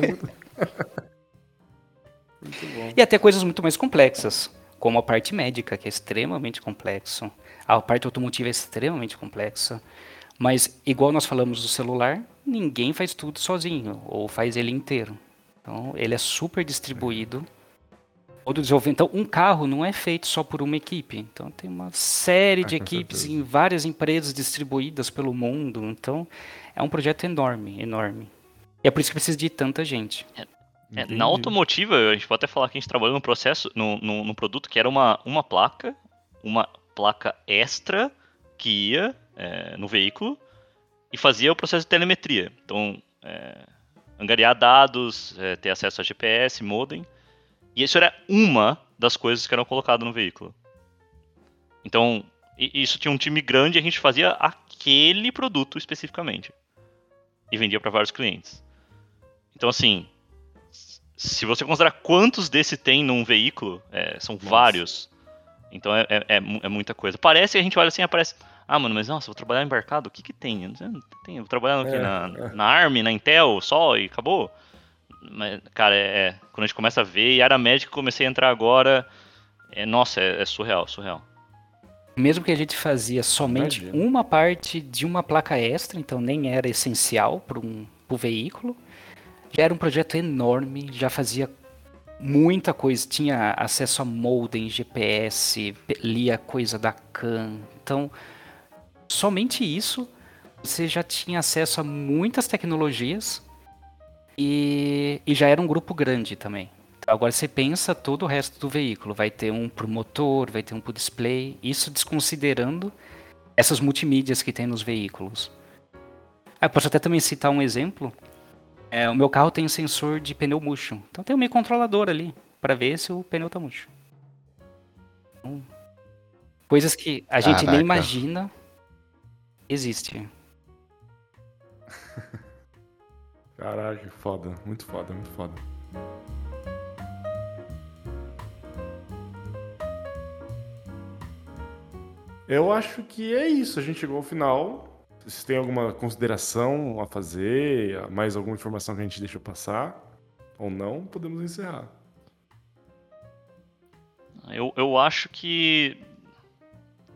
muito bom. E até coisas muito mais complexas, como a parte médica, que é extremamente complexo. A parte automotiva é extremamente complexa, mas igual nós falamos do celular, ninguém faz tudo sozinho ou faz ele inteiro. Então, ele é super distribuído. Todo desenvolvimento. Então, um carro não é feito só por uma equipe. Então, tem uma série de ah, equipes certeza. em várias empresas distribuídas pelo mundo. Então, é um projeto enorme, enorme. E é por isso que precisa de tanta gente. É, é, na automotiva, a gente pode até falar que a gente trabalhou num processo, num, num, num produto que era uma, uma placa, uma placa extra que ia é, no veículo e fazia o processo de telemetria. Então, é, angariar dados, é, ter acesso a GPS, modem. E isso era uma das coisas que eram colocadas no veículo. Então, isso tinha um time grande e a gente fazia aquele produto especificamente. E vendia para vários clientes. Então, assim, se você considerar quantos desse tem num veículo, é, são Nossa. vários. Então é, é, é, é, muita coisa. Parece que a gente olha assim, aparece. Ah, mano, mas nossa, vou trabalhar embarcado, o que que tem? Eu não tem vou trabalhar aqui é, na, é. na ARM, na Intel, só e acabou. Mas, cara, é, é, quando a gente começa a ver, e área médica comecei a entrar agora, é, nossa, é, surreal, surreal. mesmo que a gente fazia somente Imagina. uma parte de uma placa extra, então nem era essencial para um pro veículo, já era um projeto enorme, já fazia muita coisa, tinha acesso a modem, GPS, lia coisa da CAN. Então, somente isso, você já tinha acesso a muitas tecnologias e, e já era um grupo grande também. Então, agora você pensa todo o resto do veículo, vai ter um pro motor, vai ter um pro display, isso desconsiderando essas multimídias que tem nos veículos. Ah, eu posso até também citar um exemplo. É, o meu carro tem sensor de pneu murcho. Então tem um meio controlador ali para ver se o pneu tá murcho. Então, coisas que a gente Caraca. nem imagina existe. Caraca, que foda. Muito foda, muito foda. Eu acho que é isso. A gente chegou ao final. Se tem alguma consideração a fazer, mais alguma informação que a gente deixou passar, ou não, podemos encerrar. Eu, eu acho que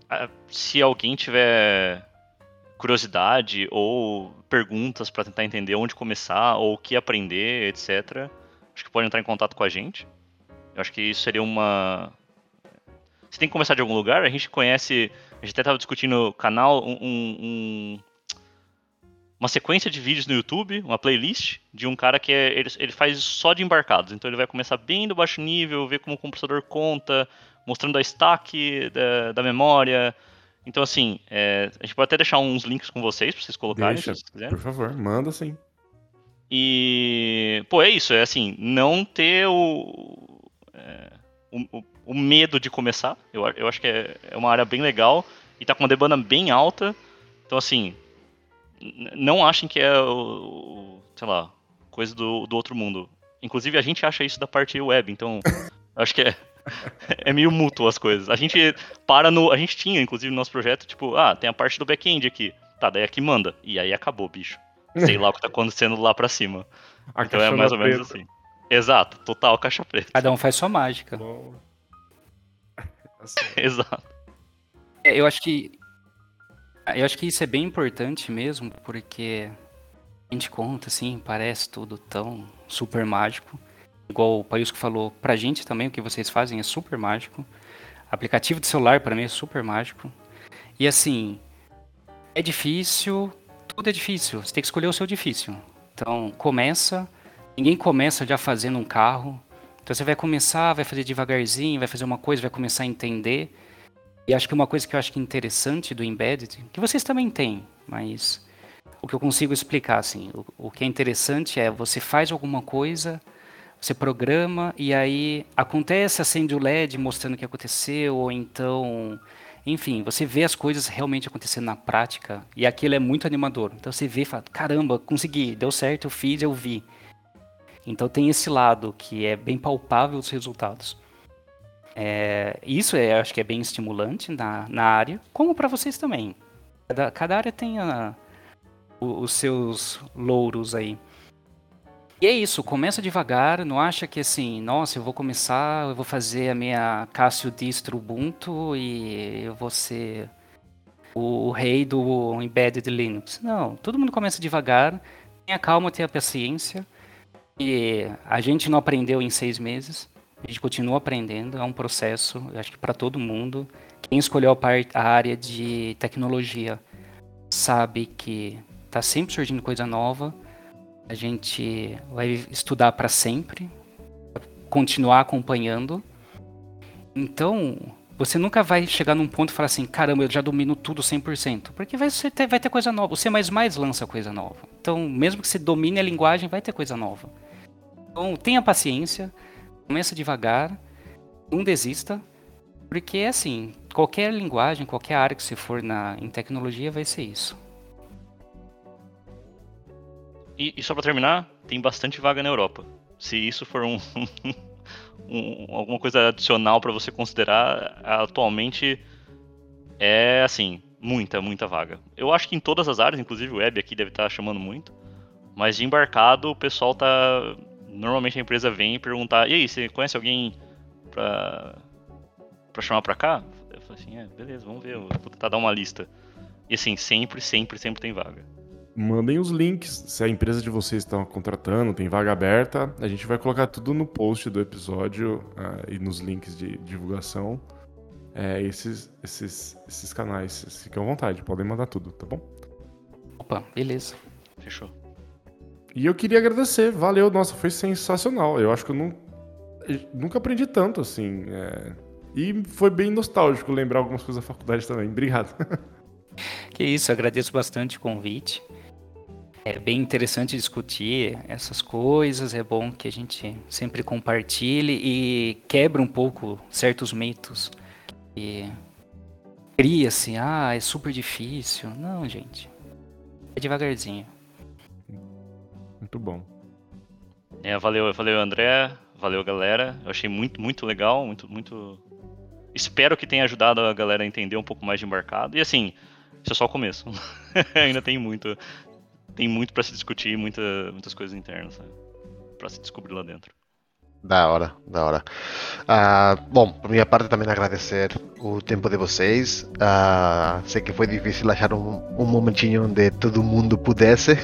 ah, se alguém tiver curiosidade ou perguntas para tentar entender onde começar ou o que aprender, etc., acho que pode entrar em contato com a gente. Eu acho que isso seria uma. Você tem que começar de algum lugar. A gente conhece. A gente até estava discutindo o canal, um, um- um- uma sequência de vídeos no YouTube, uma playlist de um cara que é, ele, ele faz só de embarcados. Então ele vai começar bem do baixo nível, ver como o computador conta, mostrando a stack da, da memória. Então, assim, é, a gente pode até deixar uns links com vocês para vocês colocarem, Deixa, se vocês quiserem. por favor, manda sim. E, pô, é isso, é assim, não ter o, é, o, o- medo de começar. Eu, eu acho que é, é uma área bem legal e tá com uma demanda bem alta. Então, assim, não achem que é o, o- sei lá, coisa do, do outro mundo. Inclusive, a gente acha isso da parte web, então acho que é, é meio mútuo as coisas. A gente para no. A gente tinha, inclusive, no nosso projeto, tipo, ah, tem a parte do back-end aqui. Tá, daí aqui manda. E aí acabou, bicho. Sei lá o que tá acontecendo lá pra cima. A Então é mais ou menos preta. assim. Exato, total caixa preta. Cada um faz sua mágica. Assim, Exato. É, eu acho que eu acho que isso é bem importante mesmo, porque a gente conta assim, parece tudo tão super mágico. Igual o Paisco falou, pra gente também o que vocês fazem é super mágico. Aplicativo de celular pra mim é super mágico. E assim, é difícil, tudo é difícil. Você tem que escolher o seu difícil. Então, começa, ninguém começa já fazendo um carro. Então você vai começar, vai fazer devagarzinho, vai fazer uma coisa, vai começar a entender. E acho que uma coisa que eu acho que é interessante do embedded, que vocês também têm, mas o que eu consigo explicar assim, o, o que é interessante é você faz alguma coisa, você programa e aí acontece, acende o LED mostrando o que aconteceu, ou então, enfim, você vê as coisas realmente acontecendo na prática e aquilo é muito animador. Então você vê e fala, caramba, consegui, deu certo, eu fiz, eu vi. Então tem esse lado que é bem palpável os resultados. É, isso é, acho que é bem estimulante na, na área, como para vocês também. Cada, cada área tem a- o- os seus louros aí. E é isso, começa devagar, não acha que assim, nossa, eu vou começar, eu vou fazer a minha Cássio distro Ubuntu e eu vou ser o, rei do embedded Linux. Não, todo mundo começa devagar, tenha calma, tenha paciência. E a gente não aprendeu em seis meses. A gente continua aprendendo, é um processo, acho que para todo mundo. Quem escolheu a, a área de tecnologia sabe que está sempre surgindo coisa nova. A gente vai estudar para sempre, continuar acompanhando. Então, você nunca vai chegar num ponto e falar assim, caramba, eu já domino tudo 100%. Porque vai, ter, vai ter coisa nova. O C++ lança coisa nova. Então, mesmo que você domine a linguagem, vai ter coisa nova. Então, tenha paciência, começa devagar, não desista, porque assim, qualquer linguagem, qualquer área que você for na, em tecnologia vai ser isso. E, e só pra terminar, tem bastante vaga na Europa. Se isso for um, um- alguma coisa adicional pra você considerar, atualmente é assim, muita, muita vaga. Eu acho que em todas as áreas, inclusive o web aqui deve estar chamando muito. Mas de embarcado, o pessoal tá. Normalmente a empresa vem perguntar: e aí, você conhece alguém pra, pra chamar pra cá? falei assim, é, beleza, vamos ver, eu vou tentar dar uma lista. E assim, sempre, sempre, sempre tem vaga. Mandem os links. Se a empresa de vocês está contratando, tem vaga aberta, a gente vai colocar tudo no post do episódio uh, e nos links de divulgação. É, esses, esses, esses canais. Fiquem à vontade, podem mandar tudo, tá bom? Opa, beleza. Fechou. E eu queria agradecer, valeu, nossa, foi sensacional. Eu acho que eu não, eu nunca aprendi tanto assim. É... E foi bem nostálgico lembrar algumas coisas da faculdade também. Obrigado. Que isso, agradeço bastante o convite. É bem interessante discutir essas coisas, é bom que a gente sempre compartilhe e quebra um pouco certos mitos. E cria-se, ah, é super difícil. Não, gente. É devagarzinho. Muito bom. É, valeu, valeu André, valeu galera. Eu achei muito, muito legal, muito, muito. Espero que tenha ajudado a galera a entender um pouco mais de embarcado. E assim, isso é só o começo. Ainda tem muito, tem muito para se discutir, muita, muitas coisas internas para se descobrir lá dentro. Da hora, da hora. Uh, bom, por minha parte também agradecer o tempo de vocês. Uh, sei que foi difícil achar um, um momentinho onde todo mundo pudesse. uh,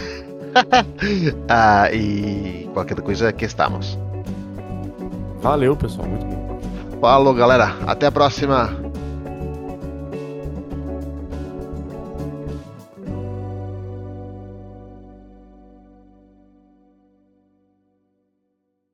e qualquer coisa aqui estamos. Valeu, pessoal, muito bom. Falou, galera. Até a próxima.